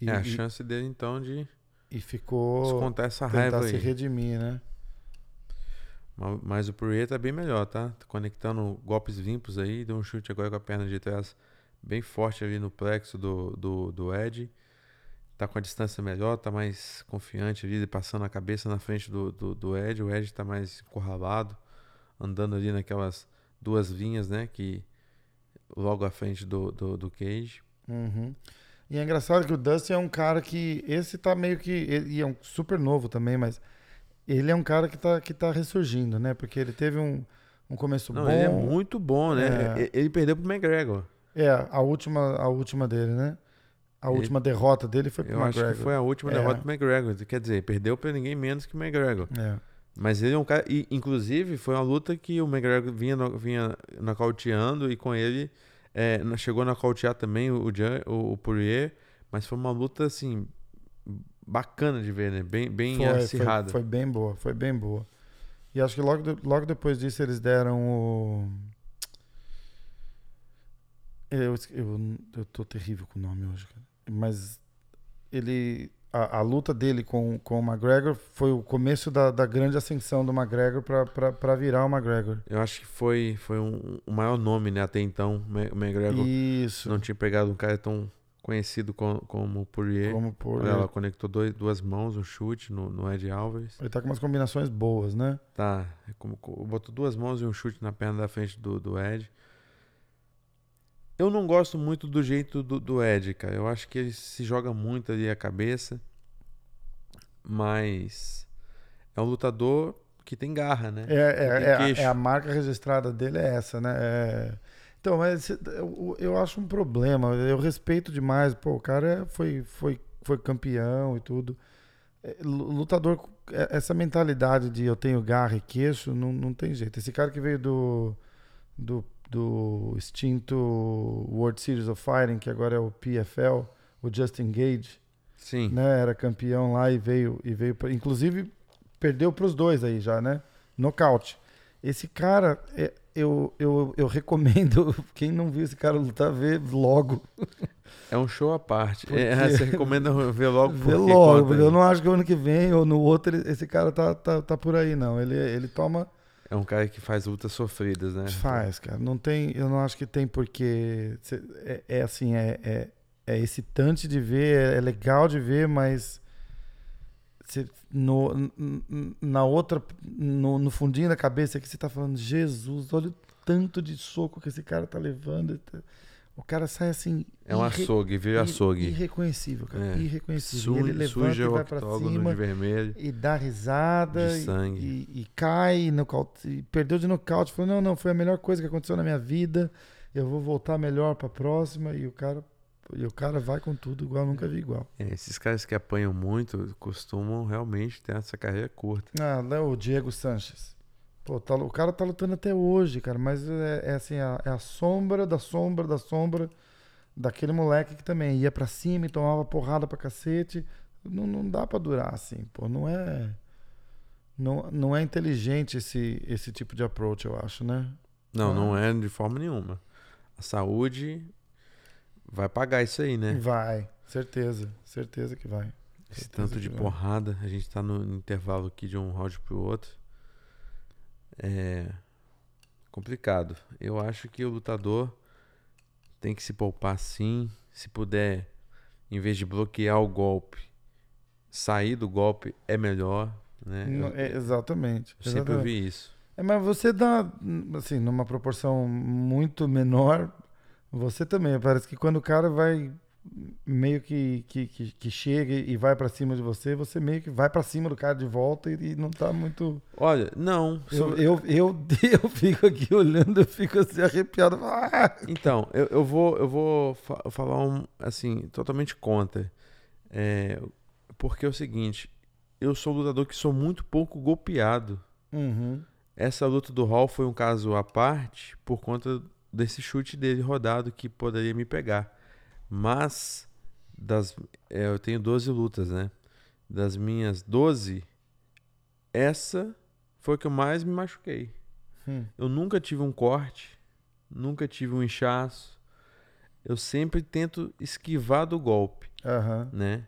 E, é a chance dele então de. E ficou. Descontar essa raiva tentar aí. se redimir, né? Mas o Poirier tá bem melhor, tá? tá? Conectando golpes limpos aí. Deu um chute agora com a perna de trás bem forte ali no plexo do, do, do Ed tá com a distância melhor, tá mais confiante ali, passando a cabeça na frente do, do, do Ed. O Ed tá mais encurralado, andando ali naquelas duas vinhas, né? Que logo à frente do, do, do Cage. Uhum. E é engraçado que o Dustin é um cara que. Esse tá meio que. Ele é um super novo também, mas ele é um cara que tá, que tá ressurgindo, né? Porque ele teve um, um começo Não, bom. Ele é muito bom, né? É... Ele perdeu pro McGregor. É, a última, a última dele, né? A ele, última derrota dele foi pro eu McGregor. acho que foi a última é. derrota pro McGregor. Quer dizer, perdeu para ninguém menos que o McGregor. É. Mas ele é um cara. E, inclusive, foi uma luta que o McGregor vinha, vinha nocauteando e com ele é, chegou a nocautear também o, o, o Poirier. Mas foi uma luta, assim, bacana de ver, né? Bem, bem foi, acirrada. Foi, foi, bem boa, foi bem boa. E acho que logo, logo depois disso eles deram o. Eu, eu, eu tô terrível com o nome hoje, cara mas ele a, a, luta dele com, com o McGregor foi o começo da, da grande ascensão do McGregor para virar o McGregor. Eu acho que foi, foi um, o maior nome, né? Até então, o McGregor Isso. não tinha pegado um cara tão conhecido como, como Poirier. Como Poirier. Ela conectou dois, duas mãos, um chute no, no Ed Alves. Ele tá com umas combinações boas, né? Tá. É como, botou duas mãos e um chute na perna da frente do, do Ed. Eu não gosto muito do jeito do, do Ed, cara. Eu acho que ele se joga muito ali a cabeça. Mas é um lutador que tem garra, né? É, é, é, a, é a, marca registrada dele é essa, né? É... Então, mas eu, eu acho um problema. Eu respeito demais. Pô, o cara foi, foi, foi campeão e tudo. É, lutador, é, essa mentalidade de eu tenho garra e queixo, não, não tem jeito. Esse cara que veio do, do do extinto World Series of Fighting, que agora é o PFL, o Justin Gage. Sim. Né, era campeão lá e veio e veio pra, inclusive perdeu para os dois aí já, né? Nocaute. Esse cara, é, eu, eu, eu recomendo, <laughs> quem não viu esse cara lutar, ver logo. É um show à parte. Porque... É, <laughs> você recomenda ver logo Ver logo, porque eu não acho que o ano que vem ou no outro esse cara tá, tá, tá por aí, não. Ele, ele toma é um cara que faz lutas sofridas, né? Faz, cara. Não tem, eu não acho que tem porque é, é assim, é, é, é, excitante de ver, é, é legal de ver, mas você, no, na outra, no, no fundinho da cabeça que você tá falando, Jesus, olha o tanto de soco que esse cara tá levando. O cara sai assim. É um irre... açougue, veio açougue. Irreconhecível, cara. É. Irreconhecível. Su ele levanta e vai pra cima. De vermelho, e dá risada. De sangue. E, e, cai, nocaute, e perdeu de nocaute. Falou: não, não, foi a melhor coisa que aconteceu na minha vida. Eu vou voltar melhor pra próxima. E o cara. E o cara vai com tudo igual, nunca vi igual. É, esses caras que apanham muito costumam realmente ter essa carreira curta. Ah, o Diego Sanches. Pô, tá, o cara tá lutando até hoje, cara, mas é, é assim, a, é a sombra da sombra da sombra daquele moleque que também ia para cima e tomava porrada pra cacete. Não, não dá para durar assim, pô, não é não, não é inteligente esse, esse tipo de approach, eu acho, né? Não, não é de forma nenhuma. A saúde vai pagar isso aí, né? Vai, certeza, certeza que vai. Esse tanto de porrada, a gente tá no intervalo aqui de um round pro outro é complicado. Eu acho que o lutador tem que se poupar sim. Se puder, em vez de bloquear o golpe, sair do golpe é melhor. Né? Eu, é, exatamente. Eu sempre ouvi isso. É, mas você dá, assim, numa proporção muito menor, você também. Parece que quando o cara vai meio que, que, que, que chega e vai para cima de você, você meio que vai para cima do cara de volta e, e, não tá muito. Olha, não. Eu, eu, eu, <laughs> eu, fico aqui olhando, eu fico assim arrepiado. Ah! Então, eu, eu vou, eu vou fa falar um, assim, totalmente contra. É, porque é o seguinte, eu sou um lutador que sou muito pouco golpeado. Uhum. Essa luta do Hall foi um caso à parte por conta desse chute dele rodado que poderia me pegar. Mas das é, eu tenho 12 lutas, né? Das minhas 12, essa foi a que eu mais me machuquei. Hum. Eu nunca tive um corte, nunca tive um inchaço. Eu sempre tento esquivar do golpe, uhum. né?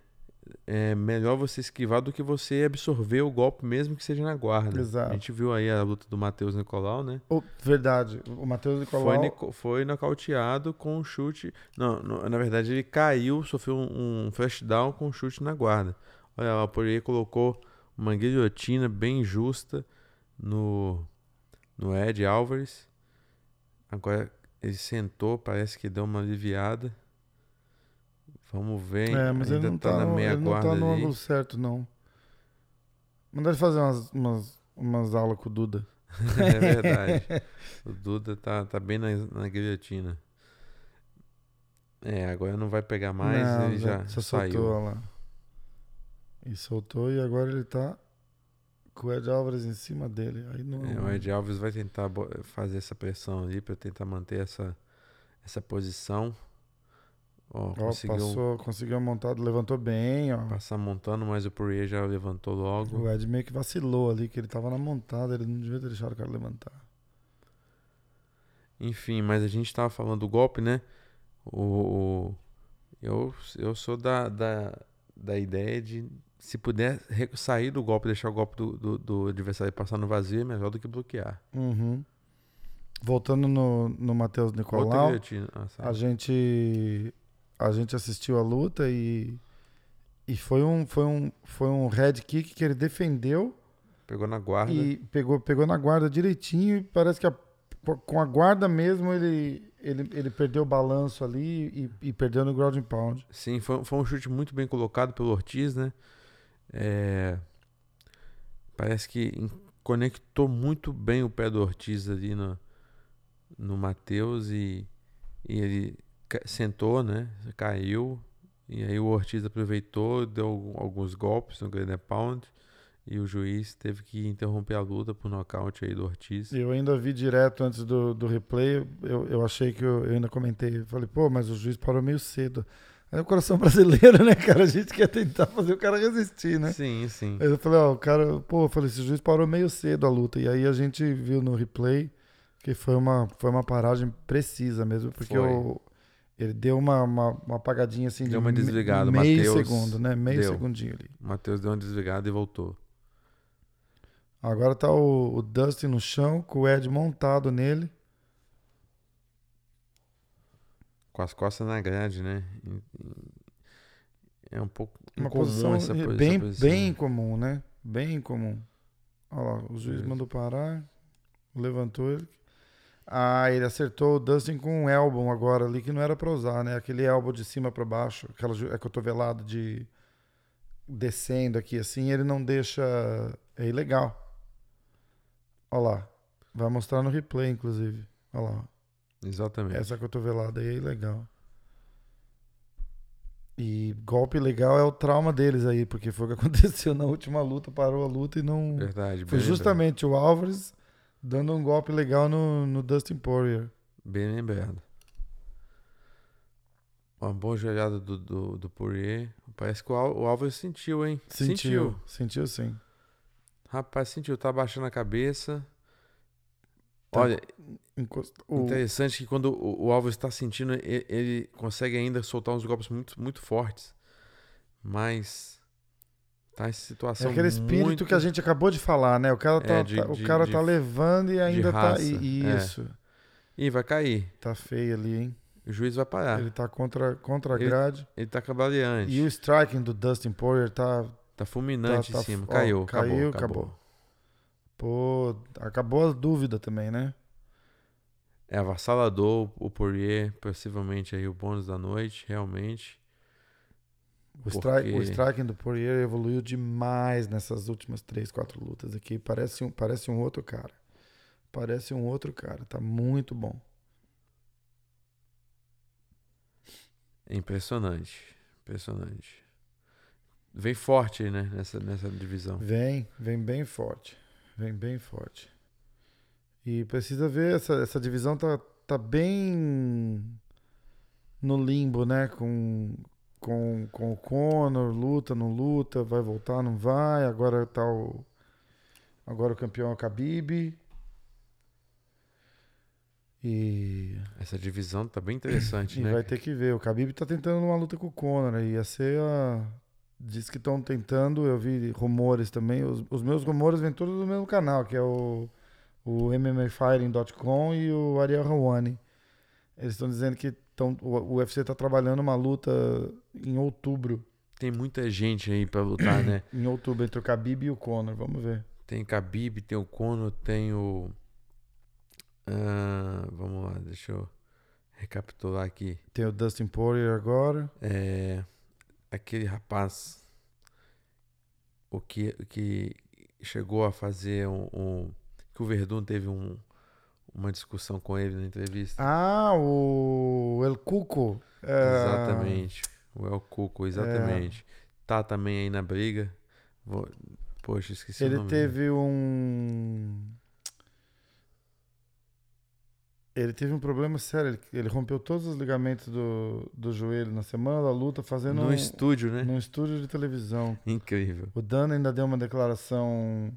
É melhor você esquivar do que você absorver o golpe, mesmo que seja na guarda. Exato. A gente viu aí a luta do Matheus Nicolau, né? Oh, verdade. O Matheus Nicolau. Foi, foi nocauteado com um chute. Não, não, na verdade, ele caiu, sofreu um, um flashdown com um chute na guarda. Olha, o Poirier colocou uma guilhotina bem justa no, no Ed Álvares. Agora ele sentou, parece que deu uma aliviada. Vamos ver. É, mas ele não tá, tá na meia ele não tá no ângulo certo, não. Manda ele fazer umas, umas, umas aulas com o Duda. <laughs> é verdade. <laughs> o Duda tá, tá bem na, na guilhotina. É, agora não vai pegar mais, não, ele já, já saiu. Soltou, lá. E soltou e agora ele tá com o Ed Alves em cima dele. Aí não... É, o Ed Alves vai tentar fazer essa pressão ali para tentar manter essa, essa posição. Ó, conseguiu, passou, conseguiu montado, levantou bem, ó. Passar montando, mas o Poirier já levantou logo. O Ed meio que vacilou ali, que ele tava na montada, ele não devia ter deixado o cara levantar. Enfim, mas a gente tava falando do golpe, né? O, o eu, eu sou da, da, da ideia de se puder sair do golpe, deixar o golpe do, do, do adversário passar no vazio, é melhor do que bloquear. Uhum. Voltando no, no Matheus Nicolau. Ah, a gente a gente assistiu a luta e e foi um foi um foi um head kick que ele defendeu Pegou na guarda. e pegou pegou na guarda direitinho e parece que a- com a guarda mesmo ele ele, ele perdeu o balanço ali e, e perdeu no ground and pound. Sim, foi, foi um chute muito bem colocado pelo Ortiz, né? É, parece que conectou muito bem o pé do Ortiz ali no, no Matheus e, e ele sentou, né? Caiu. E aí o Ortiz aproveitou, deu alguns golpes no Grand Pound e o juiz teve que interromper a luta por nocaute aí do Ortiz. Eu ainda vi direto antes do, do replay, eu, eu achei que eu, eu ainda comentei, falei, pô, mas o juiz parou meio cedo. É o coração <laughs> brasileiro, né, cara? A gente quer tentar fazer o cara resistir, né? Sim, sim. Aí eu falei, ó, o cara, pô, eu falei, esse juiz parou meio cedo a luta. E aí a gente viu no replay que foi uma, foi uma paragem precisa mesmo, porque Foi. o, ele deu uma, uma, uma apagadinha assim Deu de uma desligada, meio Matheus segundo, né? Meio deu. segundinho ali. O Matheus deu uma desligada e voltou. Agora tá o, o Dustin no chão, com o Ed montado nele. Com as costas na grade, né? É um pouco Uma posição essa, bem, bem comum, né? Bem comum. Olha lá, o juiz mandou parar, levantou ele. Ah, ele acertou o Dustin com um elbow agora ali que não era pra usar, né? Aquele elbow de cima pra baixo, aquela é cotovelada de descendo aqui assim, ele não deixa. É ilegal. Olha lá. Vai mostrar no replay, inclusive. Olha lá. Exatamente. Essa cotovelada aí é ilegal. E golpe legal é o trauma deles aí, porque foi o que <laughs> aconteceu na última luta, parou a luta e não. Verdade. Foi justamente o Álvares dando um golpe legal no, no Dustin Poirier. Bem lembrado. Uma boa jogada do, do, do Poirier. Parece que o, Al- o Álvares sentiu, hein? Sentiu. Sentiu sim. Rapaz, sentiu. Tá abaixando a cabeça. Tá. Olha, Encost- interessante que quando o, o Álvares está sentindo, ele, ele consegue ainda soltar uns golpes muito, muito fortes. Mas tá em É situação aquele espírito muito... que a gente acabou de falar, né? O cara tá, É, de- tá- o de- cara de- tá levando e ainda tá. e- é. Isso. Ih, vai cair. Tá feio ali, hein? O juiz vai parar. Ele tá contra, contra a Ele- grade. Ele tá cavaleante. E o striking do Dustin Poirier tá, Tá fulminante Tá- tá- em cima. caiu, caiu, acabou, acabou. acabou. Pô, acabou a dúvida também, né? É avassalador o Poirier, possivelmente aí o bônus da noite, realmente. O, strike, o Porque- striking do Poirier evoluiu demais nessas últimas três, quatro lutas aqui. Parece um, parece um outro cara. Parece um outro cara. Tá muito bom. Impressionante. Impressionante. Vem forte né, nessa, nessa divisão. Vem, vem bem forte. Vem bem forte. E precisa ver, essa, essa divisão tá, tá bem no limbo, né? Com, com, com o Conor, luta, não luta, vai voltar, não vai. Agora tá o. Agora o campeão é o Khabib. E, Essa divisão tá bem interessante, <clears throat> e né? vai ter que ver. O Khabib tá tentando uma luta com o Conor. Ia ser a. Diz que estão tentando, eu vi rumores também. Os, os meus rumores vêm todos do mesmo canal, que é o, o MMAfighting.com e o Ariel Hawani. Eles estão dizendo que tão, o, UFC está trabalhando uma luta em outubro. Tem muita gente aí pra lutar, né? <clears throat> Em outubro, entre o Khabib e o Conor. Vamos ver. Tem Khabib, tem o Conor, tem o... Ah, vamos lá, deixa eu recapitular aqui. Tem o Dustin Poirier agora. É, aquele rapaz o que, que chegou a fazer um, um- que o Verdun teve um, uma discussão com ele na entrevista. Ah, o El Cuco. É, Exatamente. O El Cuco, exatamente. Tá também aí na briga. Vou- Poxa, esqueci o Ele nome dele. teve um. Ele teve um problema sério. Ele, ele rompeu todos os ligamentos do, do joelho na semana da luta, fazendo no um, estúdio, né? num estúdio de televisão. Incrível. O Dan ainda deu uma declaração.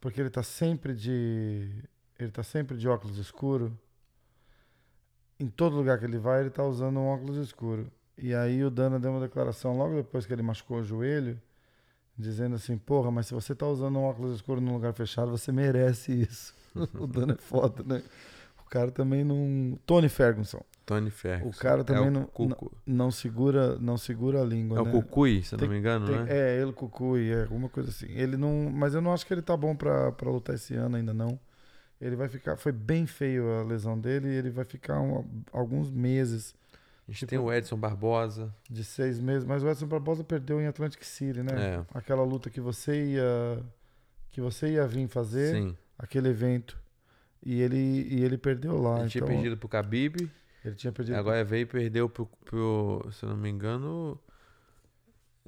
Porque ele tá sempre de. Ele tá sempre de óculos escuro. Em todo lugar que ele vai, ele tá usando um óculos escuro. E aí o Dana deu uma declaração logo depois que ele machucou o joelho, dizendo assim, porra, mas se você tá usando um óculos escuro num lugar fechado, você merece isso. <laughs> o Dana é foda, né? O cara também não. Tony Ferguson. Tony Ferguson. O cara também é o não, Cucu. não segura não segura a língua, É o né? Cucuy, se eu Tem- não me engano, Tem- né? É, ele, Cucuy, é alguma coisa assim. Ele não, mas eu não acho que ele tá bom pra lutar esse ano ainda não. Ele vai ficar, foi bem feio a lesão dele, e ele vai ficar um- alguns meses, A gente tipo- tem o Edson Barbosa. de seis meses. Mas o Edson Barbosa perdeu em Atlantic City, né? É. Aquela luta que você ia, que você ia vir fazer, Sim. aquele evento, e ele e ele perdeu lá. Ele tinha então, perdido pro Khabib. Ele tinha perdido. Agora veio e perdeu pro, pro. Se eu não me engano.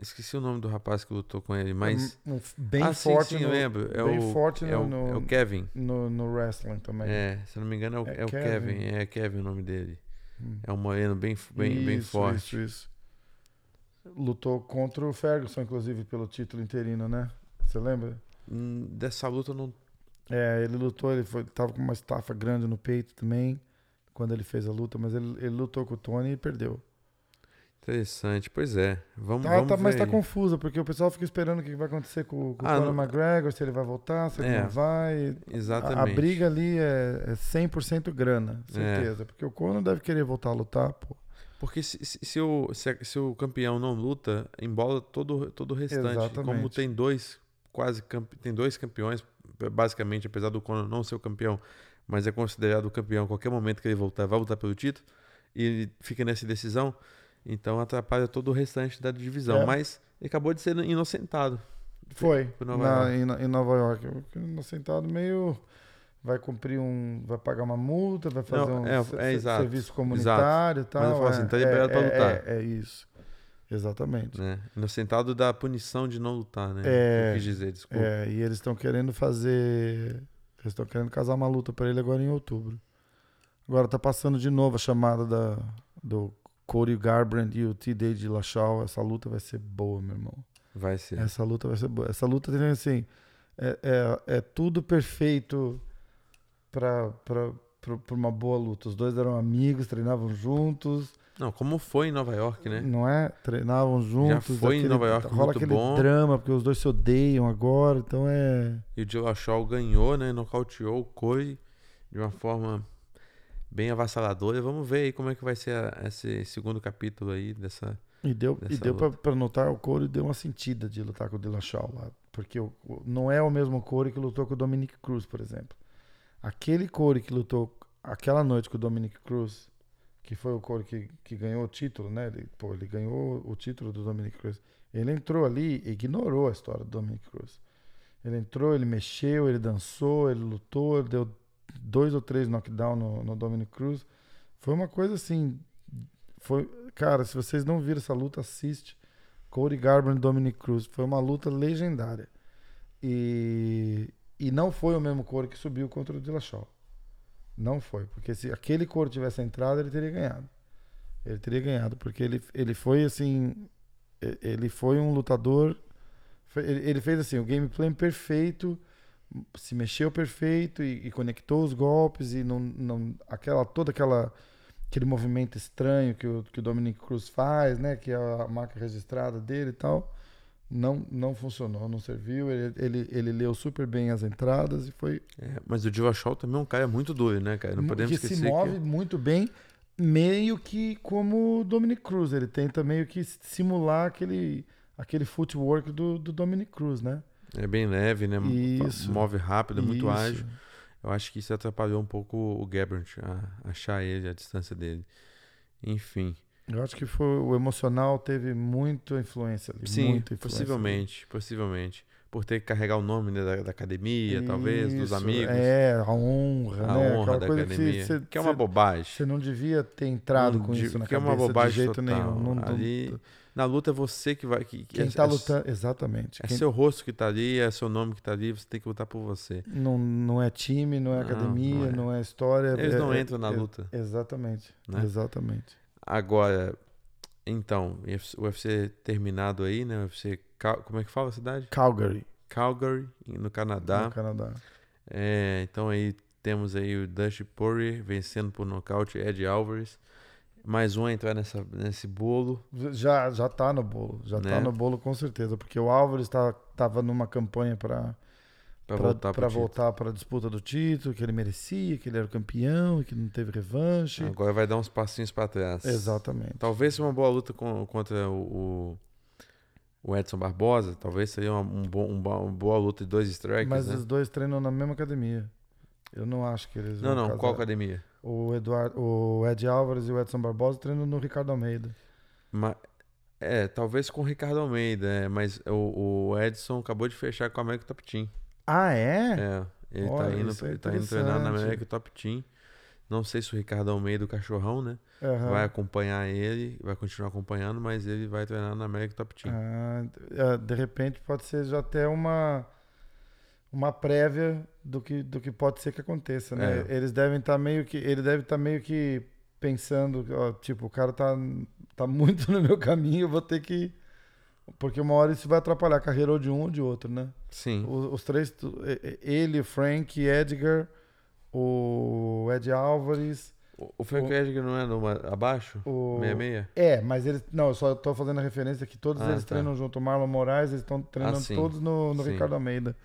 Esqueci o nome do rapaz que lutou com ele, mas. um, um bem ah, sim, forte, sim, eu no, lembro. É bem o, forte é, o, no, é o Kevin. no, no wrestling também. É, se não me engano, é o, É é o Kevin. Kevin. É Kevin o nome dele. Hum. É um moreno bem, bem, bem Isso, forte. Isso, isso. Lutou contra o Ferguson, inclusive, pelo título interino, né? Você lembra? Hum, Dessa luta não. É, ele lutou, ele foi, tava com uma estafa grande no peito também, quando ele fez a luta, mas ele, ele lutou com o Tony e perdeu. Interessante. Pois é. Vamos, Tá, vamos tá, mas tá aí. confuso, porque o pessoal fica esperando o que vai acontecer com, com Ah, o Conor não- McGregor, se ele vai voltar, se ele É. não vai. Exatamente. A, a briga ali é, é 100% grana, certeza. Porque o Conor deve querer voltar a lutar, pô. Porque se, se, se o, se, se o campeão não luta, embola todo, todo o restante. Exatamente. Como tem dois, quase tem dois campeões, basicamente, apesar do Conor não ser o campeão, mas é considerado o campeão a qualquer momento que ele voltar, vai lutar pelo título, e ele fica nessa decisão, então atrapalha todo o restante da divisão. É. Mas ele acabou de ser inocentado. Foi. Nova na- York. em, em Nova York. Sentado meio. Vai cumprir um. Vai pagar uma multa, vai fazer Não, um é- se- é exato. serviço comunitário e tal. Mas eu falo é, assim, tá liberado pra é- lutar. É, isso. Exatamente. Né? Inocentado da punição de não lutar, né? É. Eu quis dizer, desculpa. É, e eles estão querendo fazer. Eles estão querendo casar uma luta pra ele agora em outubro. Agora tá passando de novo a chamada da, do Cody Garbrandt e o T-Day de Lachal. Essa luta vai ser boa, meu irmão. Vai ser. Essa luta vai ser boa. Essa luta tem assim. É, é, é tudo perfeito pra, pra, pra, pra uma boa luta. Os dois eram amigos, treinavam juntos, Não, como foi em Nova York, né? não é? Treinavam juntos. foi em Nova York, rola muito aquele bom. drama, porque os dois se odeiam agora, então é. E o Dillashaw ganhou, né? Nocauteou o Corey de uma forma bem avassaladora. Vamos ver aí como é que vai ser a- esse segundo capítulo aí dessa. E deu, e Dessa deu pra, pra notar, o Corey deu uma sentida de lutar com o Dillashaw lá. Porque o, o- não é o mesmo Corey que lutou com o Dominic Cruz, por exemplo. Aquele Corey que lutou aquela noite com o Dominic Cruz, que foi o Corey que, que ganhou o título, né? Ele, pô, ele ganhou o título do Dominic Cruz. Ele entrou ali e ignorou a história do Dominic Cruz. Ele entrou, ele mexeu, ele dançou, ele lutou, ele deu dois ou três knockdown no, no Dominic Cruz. Foi uma coisa assim. Foi, cara, se vocês não viram essa luta, assiste. Cody Garbrandt e Dominic Cruz. Foi uma luta legendária. E, e não foi o mesmo Corey que subiu contra o Dillashaw. Não foi, porque se aquele Corey tivesse entrado, ele teria ganhado. Ele teria ganhado, porque ele, ele foi assim, ele foi um lutador, ele fez assim, o gameplay perfeito, se mexeu perfeito e, e conectou os golpes e não, não aquela toda aquela aquele movimento estranho que o, que o Dominic Cruz faz, né, que é a marca registrada dele e tal, não não funcionou, não serviu. Ele, ele, ele leu super bem as entradas e foi É, mas o Dillashaw também é um cara muito doido, né, cara? Não podemos que esquecer se move que. muito bem, meio que como o Dominic Cruz. Ele tenta meio que simular aquele, aquele footwork do, do Dominic Cruz, né? É bem leve, né? Isso. Move rápido, é muito Isso. ágil. Eu acho que isso atrapalhou um pouco o Gabbert a achar ele, a distância dele. Enfim. Eu acho que foi o emocional teve muita influência ali. Sim, muita influência possivelmente, possivelmente. Por ter que carregar o nome né, da, da academia, talvez, dos Isso, amigos. É, a honra, a né? honra Aquela da coisa academia. que você, que é uma bobagem. Você não devia ter entrado Não com di- isso na que é cabeça uma bobagem de jeito total. nenhum. Não- não- Ali, na luta é você que vai. Que, que quem é, tá é- lutando, exatamente. É Quem- seu rosto que tá ali, é seu nome que tá ali, você tem que lutar por você. Não, não é time, não é Não, academia, não não é. é, história. Eles é- não é- entram na é- luta. Exatamente. Né? Exatamente. Agora, então, o UFC terminado aí, né? O UFC. Como é que fala a cidade? Calgary, Calgary, no Canadá. no Canadá. É, então aí temos aí o Dusty Poirier vencendo por nocaute Ed Alvarez. Mais um entrar nessa, nesse bolo. Já, já tá no bolo. Já Né? tá no bolo com certeza. Porque o Álvares tá, tava numa campanha para para voltar para a disputa do título, que ele merecia, que ele era o campeão, que não teve revanche. Agora vai dar uns passinhos pra trás. Exatamente. Talvez seja uma boa luta com- contra o, o, Edson Barbosa. Talvez seria uma, um bom, um bo- uma boa luta de dois strikers, Mas né? os dois treinam na mesma academia. Eu não acho que eles Não, não. casar. Qual academia? O, Eduardo, o Ed Álvares e o Edson Barbosa treinam no Ricardo Almeida. Ma- é, talvez com o Ricardo Almeida, é, mas o, o Edson acabou de fechar com a América Top Team. Ah, é? É, ele Olha, tá indo, é ele tá indo treinar na. América Top Team. Não sei se o Ricardo Almeida, o cachorrão, né? Aham. Vai acompanhar ele, vai continuar acompanhando, mas ele vai treinar na América Top Team. Ah, é, de repente pode ser já até uma uma prévia do que, do que pode ser que aconteça, né? É. Eles devem estar meio que ele deve estar meio que pensando, ó, tipo, o cara tá tá muito no meu caminho, eu vou ter que porque uma hora isso vai atrapalhar a carreira ou de um ou de outro, né? Sim. Os, os três, ele, o Frank, Edgar, o Ed Álvares, O, o Frank o- Edgar não é numa, abaixo? o 66? É, mas eles. Não, eu só tô fazendo a referência que todos Ah, eles tá. treinam junto. O Marlon Moraes, eles estão treinando sim. todos no, no. Ricardo Almeida.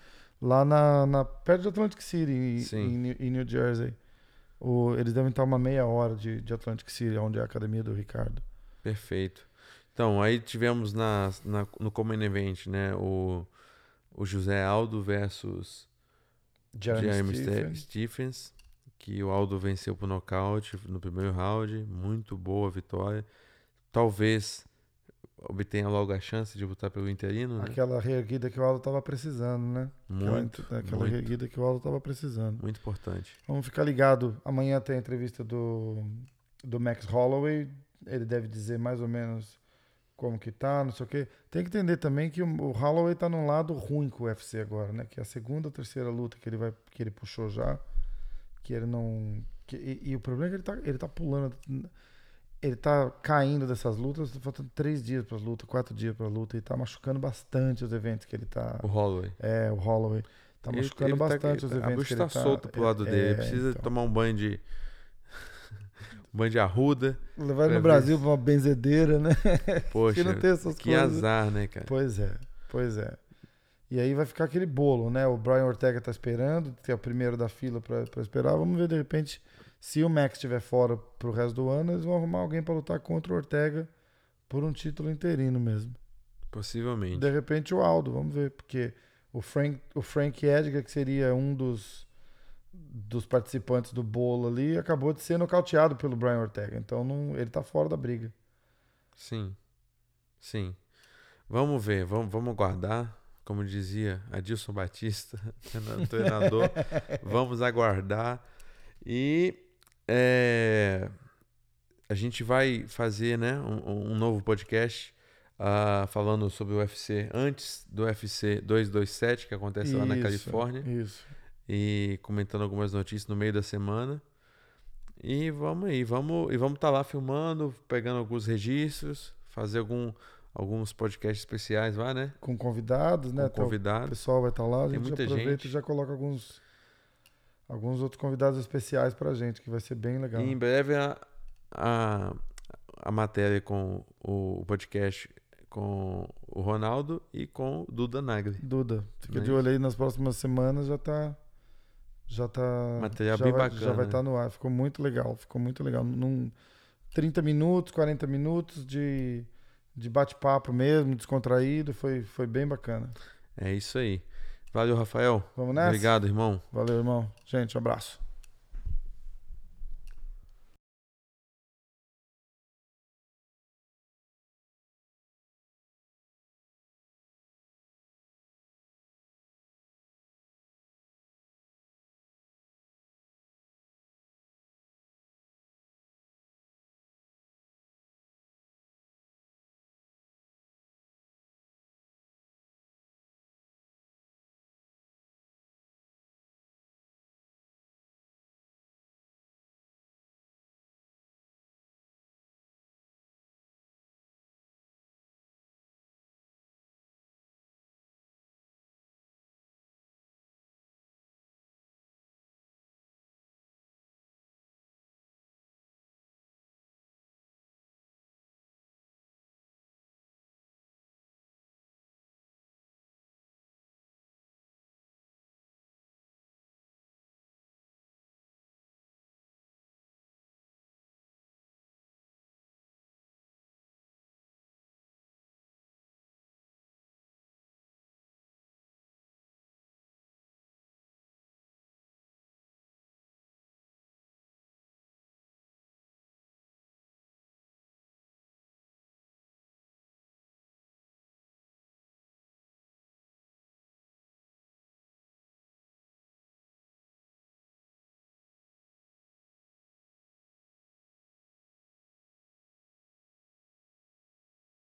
Lá na, na, perto de Atlantic City, em, em New- em New Jersey. O, eles devem estar uma meia hora de, de Atlantic City, onde é a academia do Ricardo. Perfeito. Então, aí tivemos na, na- no Common Event, né? O, o José Aldo versus Jeremy, Jeremy Stephens. Ste- Stephens, que o Aldo venceu por nocaute no primeiro round. Muito boa vitória. Talvez obtenha logo a chance de lutar pelo interino, né? Aquela reerguida que o Aldo tava precisando, né? Aquela, Muito, aquela muito, reerguida que o Aldo tava precisando. muito importante. Vamos ficar ligado. Amanhã tem a entrevista do, do Max Holloway. Ele deve dizer mais ou menos como que tá, não sei o quê. Tem que entender também que o, o Holloway tá num lado ruim com o UFC agora, né? Que é a segunda ou terceira luta que ele vai que ele puxou já, que ele não que- e, e o problema é que ele tá ele tá pulando ele tá caindo dessas lutas, tá faltando três dias para luta, quatro dias para luta e tá machucando bastante os eventos que ele tá. O Holloway. É, o Holloway tá Ele- machucando ele tá- bastante os A eventos bruxa que ele tá tá. solta pro lado é, dele. Ele é, precisa então. tomar um banho de. um <laughs> banho de arruda. Levar Pra no ver Brasil pra uma benzedeira, né? Poxa, <laughs> que não tem essas que coisas. azar, né, cara? Pois é, pois é. E aí vai ficar aquele bolo, né? O Brian Ortega tá esperando, que é o primeiro da fila pra esperar. Vamos ver, de repente, se o Max estiver fora pro resto do ano, eles vão arrumar alguém pra lutar contra o Ortega por um título interino mesmo. Possivelmente. De repente o Aldo, vamos ver, porque o Frank, o Frank Edgar, que seria um dos, dos participantes do bolo ali, acabou de ser nocauteado pelo Brian Ortega. Então não, ele tá fora da briga. Sim. Sim. Vamos ver, vamos, vamos aguardar. Como dizia Adilson Batista, treina- <laughs> treinador, <laughs> vamos aguardar. E é, a gente vai fazer né, um, um novo podcast ah, falando sobre o UFC antes do UFC 227, que acontece lá na Isso, Califórnia. Isso. e comentando algumas notícias no meio da semana. E vamos aí, vamos e vamos estar lá filmando, pegando alguns registros, fazer algum, alguns podcasts especiais lá, né? Com convidados, né? Com Até o convidados. pessoal vai estar lá, a Tem gente muita aproveita gente. e já coloca alguns alguns outros convidados especiais pra gente, que vai ser bem legal. E em breve a, a, a matéria com o, o podcast com o Ronaldo e com o Duda Nagli. Duda, fica é de olho aí nas próximas semanas, já tá já tá Material já bem vai, bacana, Já vai né? estar no ar, ficou muito legal, ficou muito legal. Num 30 minutos, 40 minutos de de bate-papo mesmo, descontraído, foi foi bem bacana. É isso aí. Valeu, Rafael. Vamos nessa? Obrigado, irmão. Valeu, irmão. Gente, um abraço.